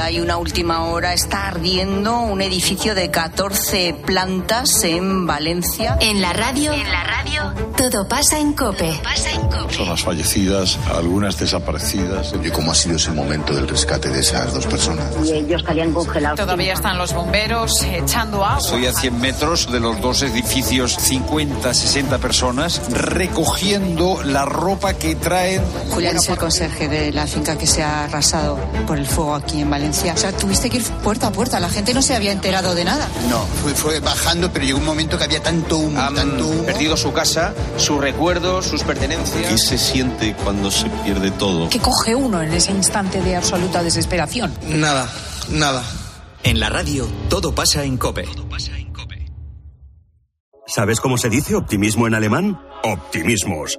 Hay una última hora, está ardiendo un edificio de 14 plantas en Valencia. En la radio, en la radio, todo pasa en Cope. Personas fallecidas, algunas desaparecidas. ¿Y cómo ha sido ese momento del rescate de esas dos personas? Y ellos estarían congelados. Todavía están los bomberos echando agua. Estoy a 100 metros de los dos edificios, 50, 60 personas recogiendo la ropa que traen. Julián es el conserje de la finca que se ha arrasado por el fuego aquí en Valencia. O sea, tuviste que ir puerta a puerta. La gente no se había enterado de nada. No, fue, fue bajando, pero llegó un momento que había tanto humo, tanto humo. perdido su casa, sus recuerdos, sus pertenencias. ¿Qué se siente cuando se pierde todo? ¿Qué coge uno en ese instante de absoluta desesperación? Nada, nada. En la radio, todo pasa en Cope. ¿Sabes cómo se dice optimismo en alemán? Optimismos.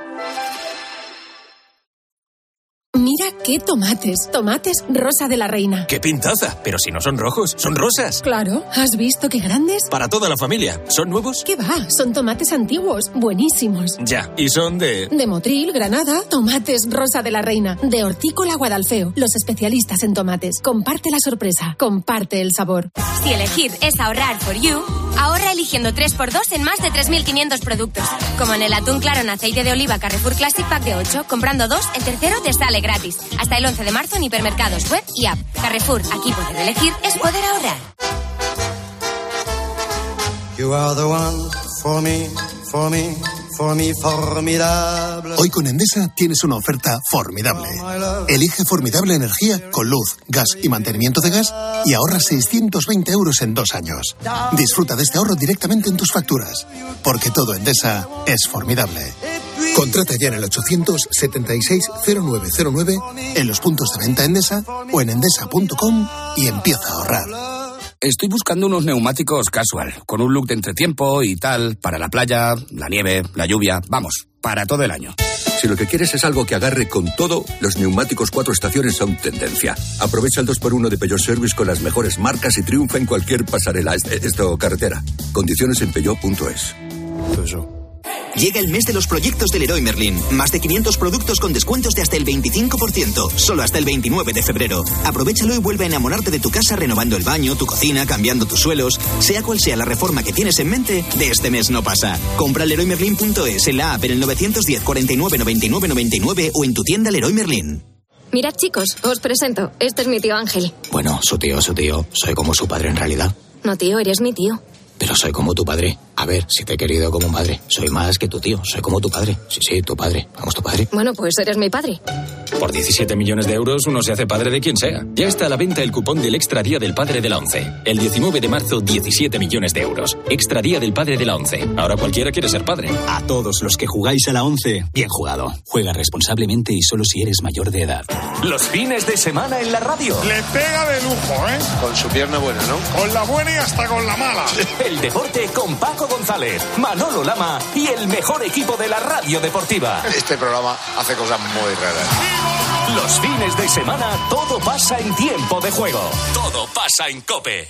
Mira qué tomates, tomates rosa de la reina. ¡Qué pintaza! Pero si no son rojos, son rosas. Claro, ¿has visto qué grandes? Para toda la familia. ¿Son nuevos? ¿Qué va? Son tomates antiguos, buenísimos. Ya. ¿Y son de...? De Motril, Granada, tomates rosa de la reina. De Hortícola Guadalfeo, los especialistas en tomates. Comparte la sorpresa, comparte el sabor. Si elegir es ahorrar for you, ahorra eligiendo 3x2 en más de 3.500 productos. Como en el atún claro en aceite de oliva Carrefour Classic Pack de 8, comprando dos, el tercero te sale gratis. Hasta el 11 de marzo en hipermercados web y app. Carrefour, aquí poder elegir es poder ahorrar. You are the one for me, for me, for me, formidable. Hoy con Endesa tienes una oferta formidable. Elige formidable energía con luz, gas y mantenimiento de gas y ahorra 620 euros en dos años. Disfruta de este ahorro directamente en tus facturas, porque todo Endesa es formidable. Contrata ya en el 876-0909, en los puntos de venta Endesa o en endesa.com y empieza a ahorrar. Estoy buscando unos neumáticos casual, con un look de entretiempo y tal, para la playa, la nieve, la lluvia, vamos, para todo el año. Si lo que quieres es algo que agarre con todo, los neumáticos cuatro estaciones son tendencia. Aprovecha el 2x1 de Peugeot Service con las mejores marcas y triunfa en cualquier pasarela, esto carretera. Condiciones en peugeot.es. Llega el mes de los proyectos del Leroy Merlin. Más de 500 productos con descuentos de hasta el 25%. Solo hasta el 29 de febrero. Aprovechalo y vuelve a enamorarte de tu casa renovando el baño, tu cocina, cambiando tus suelos. Sea cual sea la reforma que tienes en mente, de este mes no pasa. Compra leroymerlin.es en la app en el 910 49 99 99 o en tu tienda Leroy Merlin. Mirad chicos, os presento. Este es mi tío Ángel. Bueno, su tío, su tío. Soy como su padre en realidad. No, tío, eres mi tío. Pero soy como tu padre. A ver, si te he querido como un padre. Soy más que tu tío. Soy como tu padre. Sí, sí, tu padre. Vamos, tu padre. Bueno, pues eres mi padre. Por 17 millones de euros uno se hace padre de quien sea. Ya está a la venta el cupón del Extra Día del Padre de la ONCE. El 19 de marzo, 17 millones de euros. Extra Día del Padre de la ONCE. Ahora cualquiera quiere ser padre. A todos los que jugáis a la ONCE, bien jugado. Juega responsablemente y solo si eres mayor de edad. Los fines de semana en la radio. Le pega de lujo, ¿eh? Con su pierna buena, ¿no? Con la buena y hasta con la mala. el deporte con Paco González, Manolo Lama y el mejor equipo de la radio deportiva. Este programa hace cosas muy raras. Los fines de semana todo pasa en tiempo de juego. Todo pasa en cope.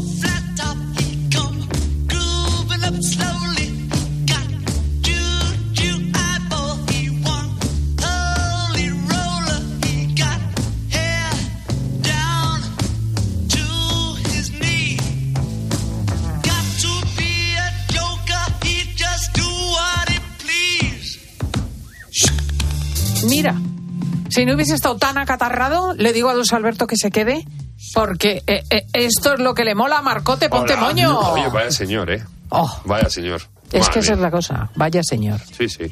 Si no hubiese estado tan acatarrado, le digo a Luis Alberto que se quede, porque eh, eh, esto es lo que le mola a Marcote, ponte Hola. moño. Oye, vaya señor, ¿eh? Oh. Vaya señor. Es Madre que esa es la cosa, vaya señor. Sí, sí.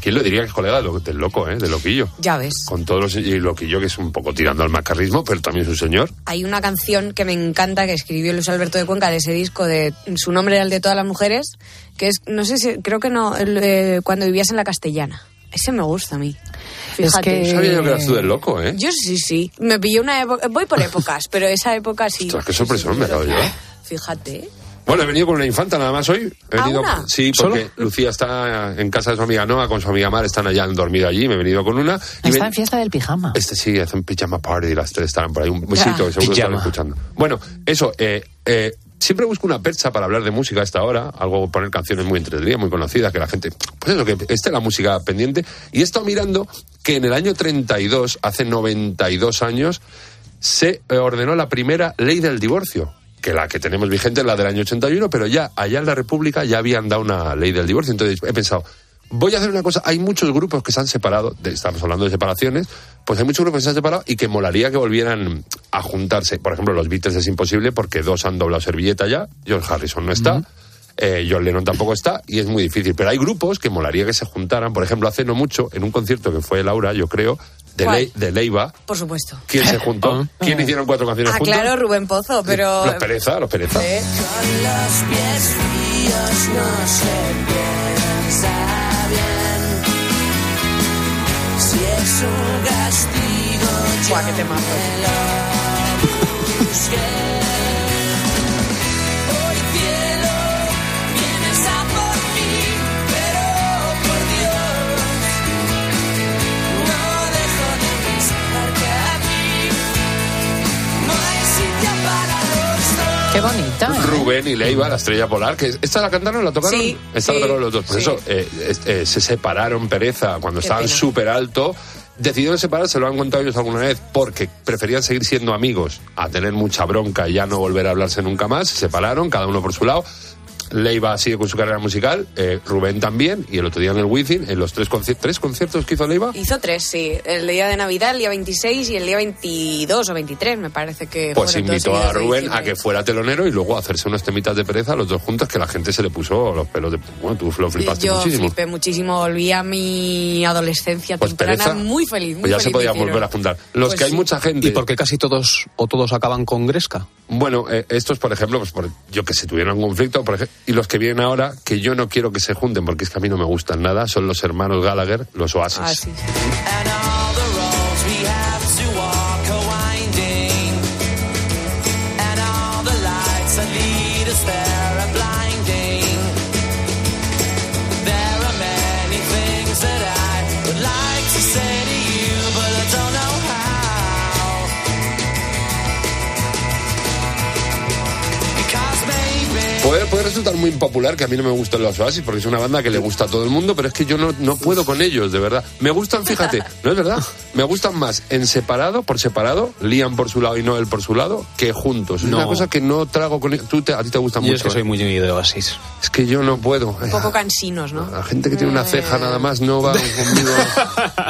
¿Quién lo diría que es colega de lo- del loco, eh? Del loquillo. Ya ves. Con todos los... Y loquillo que es un poco tirando al macarrismo, pero también es un señor. Hay una canción que me encanta que escribió Luis Alberto de Cuenca de ese disco de Su nombre era el de todas las mujeres, que es, no sé si, creo que no, el, eh, cuando vivías en la castellana. Ese me gusta a mí. Fíjate. que- No sabía yo que eras tú del loco, ¿eh? Yo sí, sí. Me pilló una época. Voy por épocas, pero esa época sí. Ostras, qué sorpresón me he dado yo. Fíjate. Bueno, he venido con una infanta nada más hoy. He ¿A venido, una? Sí, porque Lucía está en casa de su amiga Noa con su amiga Mar, están allá dormido allí, me he venido con una. Y Está ven- en fiesta del pijama. Este sí, hacen pijama party, las tres estarán por ahí. Un besito, que seguro que están escuchando. Bueno, eso, eh, eh, siempre busco una percha para hablar de música a esta hora, algo poner canciones muy entretenidas, muy conocidas, que la gente, pues eso, que esté la música pendiente. Y he estado mirando que en el año 32, hace 92 años, se ordenó la primera ley del divorcio. Que la que tenemos vigente es la del año 81, pero ya allá en la República ya habían dado una ley del divorcio. Entonces he pensado, voy a hacer una cosa. Hay muchos grupos que se han separado, de- estamos hablando de separaciones, pues hay muchos grupos que se han separado y que molaría que volvieran a juntarse. Por ejemplo, los Beatles es imposible porque dos han doblado servilleta ya, George Harrison no está. eh, John Lennon tampoco está y es muy difícil. Pero hay grupos que molaría que se juntaran. Por ejemplo, hace no mucho, en un concierto que fue Laura, yo creo, de. Ley- de Leiva, Por supuesto. ¿quién se juntó? ¿Quién hicieron cuatro canciones Ah, juntos? claro, Rubén Pozo, pero. Los Pereza, los Pereza. Con los pies fríos no se piensa sitio para los dos. Qué bonita. ¿eh? Rubén y Leiva, la estrella polar, que esta la cantaron, la tocaron. Sí, esta sí, la tocaron los dos. Por sí. eso eh, eh, se separaron Pereza cuando Qué estaban súper alto. Decidieron separarse, lo han contado ellos alguna vez, porque preferían seguir siendo amigos a tener mucha bronca y ya no volver a hablarse nunca más. Se separaron, cada uno por su lado. Leiva sigue con su carrera musical, eh, Rubén también, y el otro día en el Wizzing, en los tres, conci- tres conciertos que hizo Leiva, Hizo tres, sí. El día de Navidad, el día 26 y el día 22 o 23, me parece que pues invitó a Rubén a que fuera telonero y luego a hacerse unas temitas de pereza los dos juntos que la gente se le puso los pelos de... Bueno, tú lo flipaste Yo muchísimo. flipé muchísimo, volví a mi adolescencia Pues temprana pereza, muy feliz. Muy Pues ya se podían hicieron. volver a juntar. Los Pues que hay sí. mucha gente... ¿Y por qué casi todos o todos acaban con Gresca? Bueno, eh, estos, por ejemplo, pues por- yo que sé, tuvieron un conflicto, y los que vienen ahora, que yo no quiero que se junten porque es que a mí no me gustan nada, son los hermanos Gallagher, los Oasis. Ah. Maybe. Muy impopular que a mí no me gustan los Oasis porque es una banda que le gusta a todo el mundo, pero es que yo no, no puedo con ellos, de verdad. Me gustan, fíjate, no es verdad, me gustan más en separado, por separado, Liam por su lado y Noel por su lado, que juntos. Es No. una cosa que no trago con ellos. Tú te- a ti te gustan Yo mucho. es que soy ¿eh? muy de Oasis. Es que yo no puedo. Un poco cansinos, ¿no? La gente que tiene una ceja nada más no va conmigo,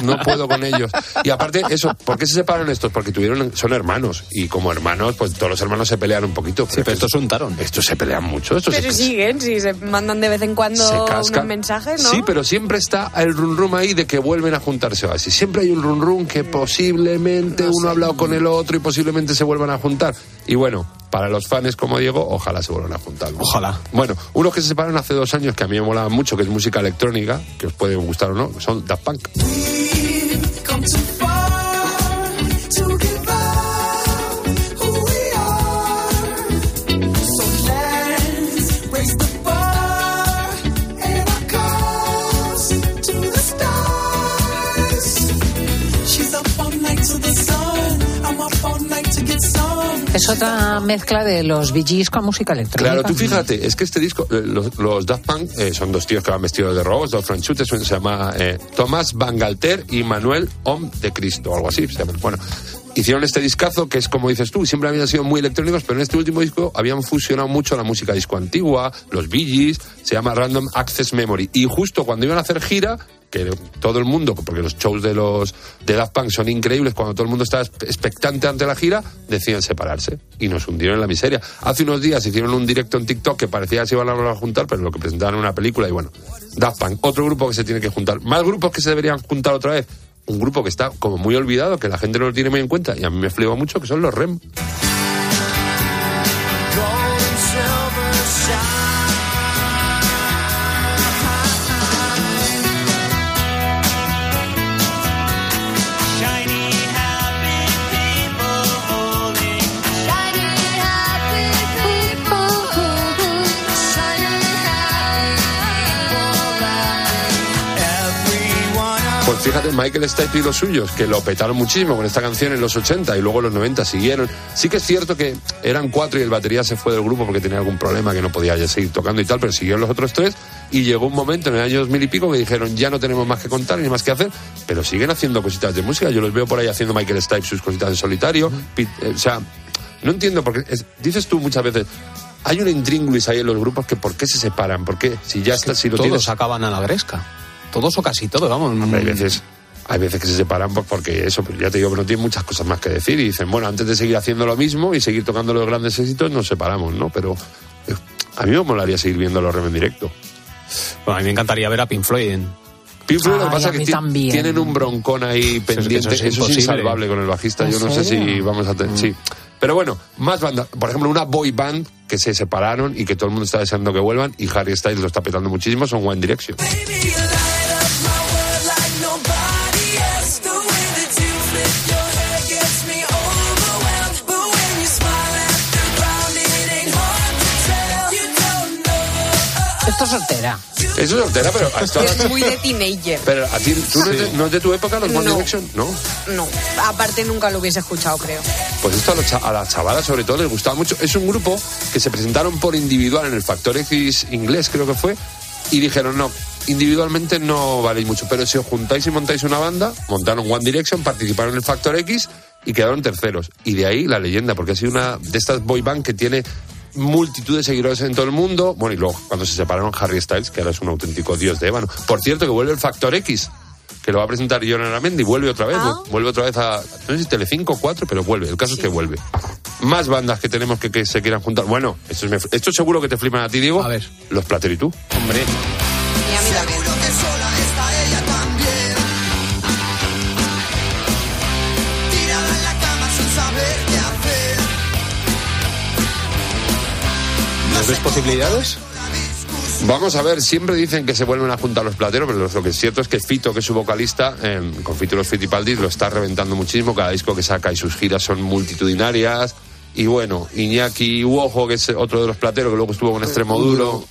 no puedo con ellos. Y aparte, eso, ¿por qué se separan estos? Porque tuvieron, son hermanos. Y como hermanos, pues todos los hermanos se pelean un poquito. Sí, pero estos se untaron. Estos se pelean mucho. Estos Pero se, si se mandan de vez en cuando unos mensajes, ¿no? Sí, pero siempre está el run rum ahí de que vuelven a juntarse así. Siempre hay un run rum que posiblemente uno ha hablado con el otro y posiblemente se vuelvan a juntar. Y bueno, para los fans como Diego, ojalá se vuelvan a juntar. Ojalá. Bueno, unos que se separaron hace dos años que a mí me molaban mucho, que es música electrónica, que os puede gustar o no, son Daft Punk. Es otra mezcla de los Bee Gees con música electrónica. Claro, tú fíjate, es que este disco, eh, los, Daft Punk eh, son dos tíos que van vestidos de robots, dos franchutes, se llama eh, Tomás Van Galter y Manuel Om de Cristo, algo así. Bueno, hicieron este discazo que es como dices tú, siempre habían sido muy electrónicos, pero en este último disco habían fusionado mucho la música disco antigua, los Bee Gees, se llama Random Access Memory. Y justo cuando iban a hacer gira, que todo el mundo, porque los shows de los de Daft Punk son increíbles, cuando todo el mundo está expectante ante la gira, decían separarse y nos hundieron en la miseria. Hace unos días hicieron un directo en TikTok que parecía que se iban a juntar, pero lo que presentaban una película y bueno, Daft Punk, otro grupo que se tiene que juntar. Más grupos que se deberían juntar otra vez. Un grupo que está como muy olvidado, que la gente no lo tiene muy en cuenta y a mí me flipa mucho, que son los REM. Fíjate, Michael Stipe y los suyos, que lo petaron muchísimo con esta canción en los 80 y luego en los 90 siguieron. Sí que es cierto que eran cuatro y el batería se fue del grupo porque tenía algún problema que no podía ya seguir tocando y tal, pero siguieron los otros tres y llegó un momento en el año 2000 y pico que dijeron ya no tenemos más que contar ni más que hacer, pero siguen haciendo cositas de música. Yo los veo por ahí haciendo Michael Stipe sus cositas en solitario. Eh, o sea, no entiendo porque es- dices tú muchas veces. Hay un intríngulis ahí en los grupos que por qué se separan, por qué si ya está, si lo todos tienes acaban a la Gresca. Todos o casi todos, vamos. hay veces hay veces que se separan pues, porque eso pues, ya te digo que no tienen muchas cosas más que decir y dicen bueno antes de seguir haciendo lo mismo y seguir tocando los grandes éxitos nos separamos no pero eh, a mí me molaría seguir viendo los Rem en directo. Bueno, a mí me encantaría ver a Pink Floyd en... Pink Floyd lo que pasa es que tienen un broncón ahí pendiente eso eso es es, imposible. insalvable con el bajista. ¿En yo no sé si vamos a tener sí. Pero bueno más bandas por ejemplo una boy band que se separaron y que todo el mundo está deseando que vuelvan y Harry Styles lo está petando muchísimo son One Direction. Baby, know. Esto es soltera. eso es soltera pero hasta ahora- Es muy de teenager. pero a ti tú no, es de, no es de tu época los One No. Direction no No, aparte nunca lo hubiese escuchado, creo. Pues esto a, los a las chavalas sobre todo les gustaba mucho. Es un grupo que se presentaron por individual en el Factor X inglés, creo que fue, y dijeron, no, individualmente no valéis mucho, pero si os juntáis y montáis una banda, montaron One Direction, participaron en el Factor X y quedaron terceros. Y de ahí la leyenda, porque ha sido una de estas boy band que tiene multitud de seguidores en todo el mundo. Bueno, y luego cuando se separaron Harry Styles, que ahora es un auténtico dios de ébano. Por cierto, que vuelve el Factor X, que lo va a presentar John Aramendi, vuelve otra vez, Ah. vuelve otra vez a, no sé si Telecinco o 4, pero vuelve, el caso es que vuelve. Más bandas que tenemos que, que se quieran juntar. Bueno, esto, es esto seguro que te flipan a ti, Diego. A ver. Los Plater y tú. Hombre. ¿Les ves posibilidades? Vamos a ver, siempre dicen que se vuelven a juntar los plateros, pero lo que es cierto es que Fito, que es su vocalista, eh, con Fito y los Fitipaldis, lo está reventando muchísimo. Cada disco que saca y sus giras son multitudinarias. Y bueno, Iñaki Uojo, que es otro de los plateros, que luego estuvo con Extremo Duro,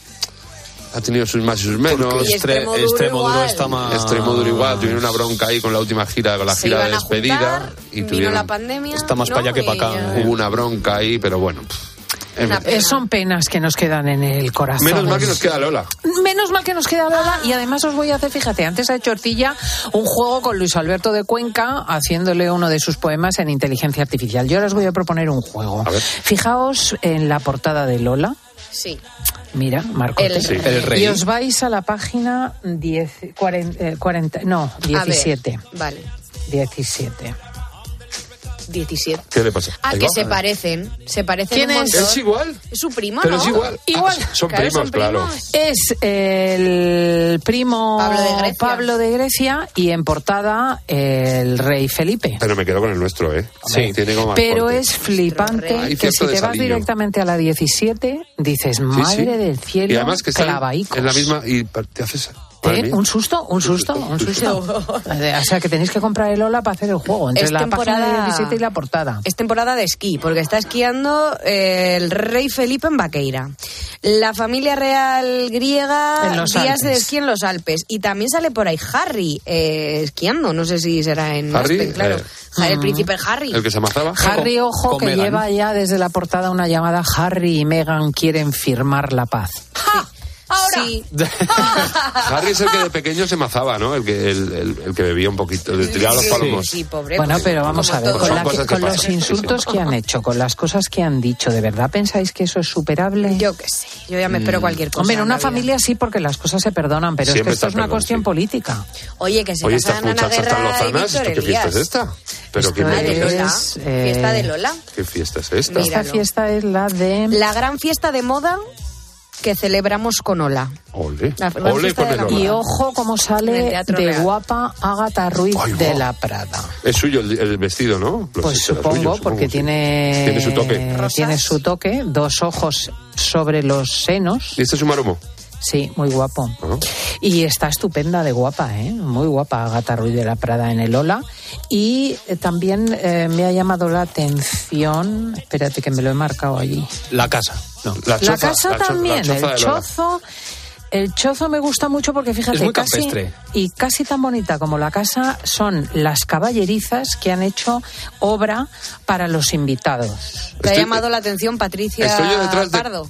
ha tenido sus más y sus menos. Y Extremo Duro Extremo Duro igual. está más- Extremo Duro igual, tuvieron una bronca ahí con la última gira, con la Se gira de despedida. juntar, y vino tuvieron, la pandemia. Está más ¿no? para allá que para acá. ya- hubo una bronca ahí, pero bueno. pff, en- Eh, Son penas que nos quedan en el corazón. menos mal que nos queda Lola. Menos mal que nos queda Lola y además os voy a hacer, fíjate, antes ha hecho Ortilla un juego con Luis Alberto de Cuenca haciéndole uno de sus poemas en inteligencia artificial. Yo ahora os voy a proponer un juego. Fijaos en la portada de Lola. Sí. Mira, Marco. El rey. El rey. Y os vais a la página 10, 40, eh, 40 no, A ver, 17. Vale. 17. 17. ¿Qué le pasa? Ah, que va. se parecen. Se parecen ¿Quién un es? montón. ¿Es igual? Es su primo, Pero ¿no? es igual. Igual. Ah, son Claro, primos, son claro. primos. Es el primo Pablo de Grecia. Pablo de Grecia y en portada el rey Felipe. Pero me quedo con el nuestro, ¿eh? Sí. Tiene como Pero corte. es flipante Hay que si te vas directamente a la 17 dices, Sí, madre sí. del cielo, Y además que está clavaicos". en la misma y te haces ¿Eh? Un susto, un susto, un susto. o sea que tenéis que comprar el Ola para hacer el juego, entre Es la página temporada- 17 y la portada. Es temporada de esquí, porque está esquiando eh, el rey Felipe en Vaqueira. La familia real griega, En los días de Alpes. esquí en los Alpes. Y también sale por ahí Harry eh, esquiando, no sé si será en Harry, Aspen, claro. eh, Ja- el príncipe Harry. El que se amazaba. Harry, ojo, con que Meghan. lleva ya desde la portada una llamada Harry y Meghan quieren firmar la paz. Ahora. Sí. Harry es el que de pequeño se mazaba, ¿no? El que, el, el- el que bebía un poquito, le tiraba los Sí, palomos. sí, pobre. Bueno, pues, pero vamos a ver, con, la- que los insultos que han hecho, con las cosas que han dicho, ¿de verdad pensáis que eso es superable? Yo qué sé, yo ya me espero cualquier cosa. Hombre, en una vida. familia sí, porque las cosas se perdonan, pero Siempre es que esto es una perdón, cuestión sí. política. Oye, que se Oye, estas muchachas tan lozanas, Víctor ¿esto qué fiesta es esta? Pero Esto ¿quién La de me- Lola. Es, eh, Fiesta de Lola. ¿Qué fiesta es esta? Esta fiesta es la de... La gran fiesta de moda que celebramos con Ola. Ole, La con el la Ola. Y ojo cómo sale de Real. guapa Ágata Ruiz Ay, de guau. la Prada. Es suyo el, el vestido, ¿no? Los- Pues supongo, suyo, porque sí. tiene, Tiene su toque. tiene su toque, dos ojos sobre los senos. ¿Y este es un maromo? Sí, muy guapo. Ah. Y está estupenda de guapa, ¿eh? Muy guapa Agatha Ruiz de la Prada en el Ola. Y eh, también eh, me ha llamado la atención, espérate que me lo he marcado allí. La casa. No. La, casa la cho- la también, choza el chozo. El chozo me gusta mucho porque fíjate, Es muy casi campestre. y casi tan bonita como la casa son las caballerizas que han hecho obra para los invitados. Te ha llamado la atención Patricia Estoy yo detrás de- Pardo.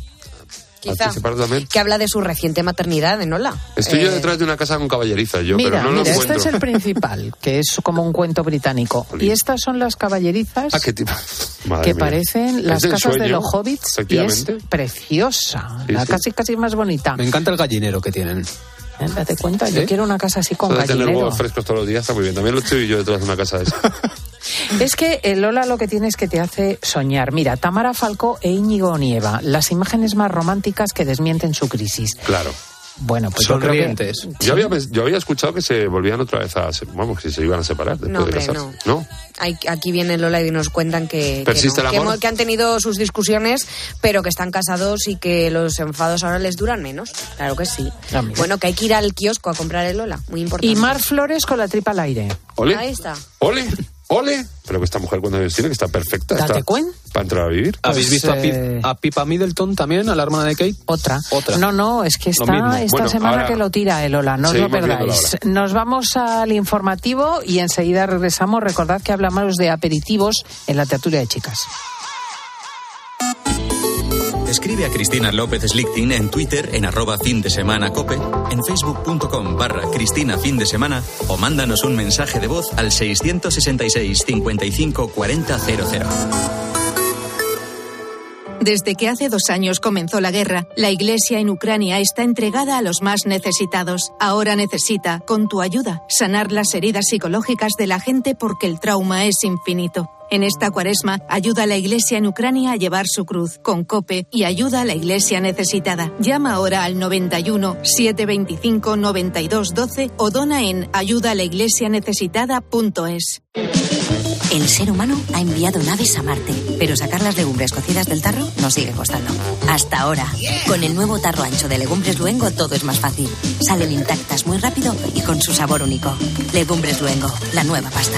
Quizá. Patricia Pardo también. Que habla de su reciente maternidad en Ola. Estoy yo Eh, detrás de una casa con caballeriza, yo, mira, pero no lo mira, este encuentro. es el principal, que es como un cuento británico. Y estas son las caballerizas Ah, qué que mía. parecen las casas de sueño, los hobbits y es preciosa, Sí, la sí. casi casi más bonita. Me encanta el gallinero que tienen. Eh, Date cuenta, yo ¿Sí? quiero una casa así con Eso de tener gallinero. huevos frescos todos los días está muy bien. También lo estoy yo detrás de una casa de esa. Es que el Lola lo que tiene es que te hace soñar. Mira, Tamara Falcó e Íñigo Nieva, las imágenes más románticas que desmienten su crisis. Claro. Bueno, pues yo creo que- Sonrientes. Yo había, yo había escuchado que se volvían otra vez a... Vamos, que se iban a separar después No, de hombre, casarse. ¿No? hay- aquí viene Lola y nos cuentan que, que, ¿Persiste no, el amor? que han tenido sus discusiones, pero que están casados y que los enfados ahora les duran menos. Claro que sí. Mira. Bueno, que hay que ir al kiosco a comprar el Lola. Muy importante. Y Mar Flores con la tripa al aire. ¿Ole? Ahí está. ¿Ole? ¿Ole? Pero que esta mujer cuando años tiene, que está perfecta. Date está cuen. Para entrar a vivir. ¿Habéis Pues, visto a, Pip- eh, a Pipa Middleton también, a la hermana de Kate? Otra. Otra. No, no, es que está esta Bueno, semana ahora que lo tira el Ola, no os lo perdáis. Nos vamos al informativo y enseguida regresamos. Recordad que hablamos de aperitivos en la tertulia de chicas. Escribe a Cristina López Slichting en Twitter en arroba fin de semana cope, en facebook.com barra Cristina fin de semana o mándanos un mensaje de voz al 666 55 40 00. Desde que hace dos años comenzó la guerra, la Iglesia en Ucrania está entregada a los más necesitados. Ahora necesita, con tu ayuda, sanar las heridas psicológicas de la gente porque el trauma es infinito. En esta cuaresma, ayuda a la Iglesia en Ucrania a llevar su cruz con COPE y ayuda a la Iglesia necesitada. Llama ahora al 91 725 92 12 o dona en ayudaalaiglesianecesitada.es. El ser humano ha enviado naves a Marte, pero sacar las legumbres cocidas del tarro nos sigue costando. Hasta ahora, con el nuevo tarro ancho de Legumbres Luengo todo es más fácil. Salen intactas muy rápido y con su sabor único. Legumbres Luengo, la nueva pasta.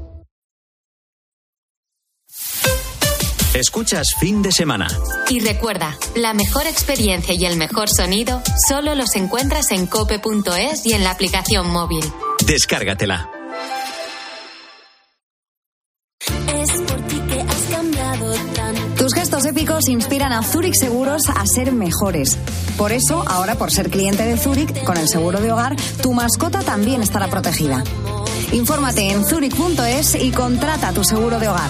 Escuchas fin de semana. Y recuerda, la mejor experiencia y el mejor sonido solo los encuentras en cope.es y en la aplicación móvil. Descárgatela. Es por ti que has cambiado tanto. Tus gestos épicos inspiran a Zurich Seguros a ser mejores. Por eso, ahora por ser cliente de Zurich, con el seguro de hogar, tu mascota también estará protegida. Infórmate en zurich.es y contrata tu seguro de hogar.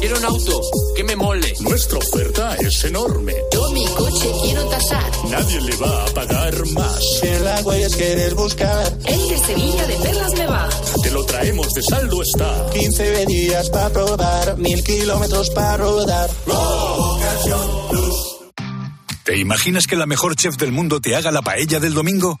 Quiero un auto que me mole. Nuestra oferta es enorme. Yo mi coche quiero tasar. Nadie le va a pagar más. En la huellas quieres buscar. El de Sevilla de Perlas me va. Te lo traemos de saldo está. 15 días para probar, mil kilómetros para rodar. ¿Te imaginas que la mejor chef del mundo te haga la paella del domingo?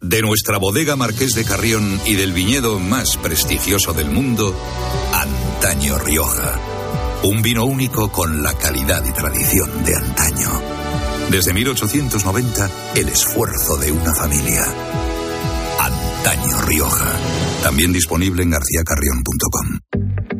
De nuestra bodega Marqués de Carrión y del viñedo más prestigioso del mundo, Antaño Rioja. Un vino único con la calidad y tradición de antaño. Desde 1890, el esfuerzo de una familia. Antaño Rioja. También disponible en garcíacarrión.com.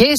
¿Qué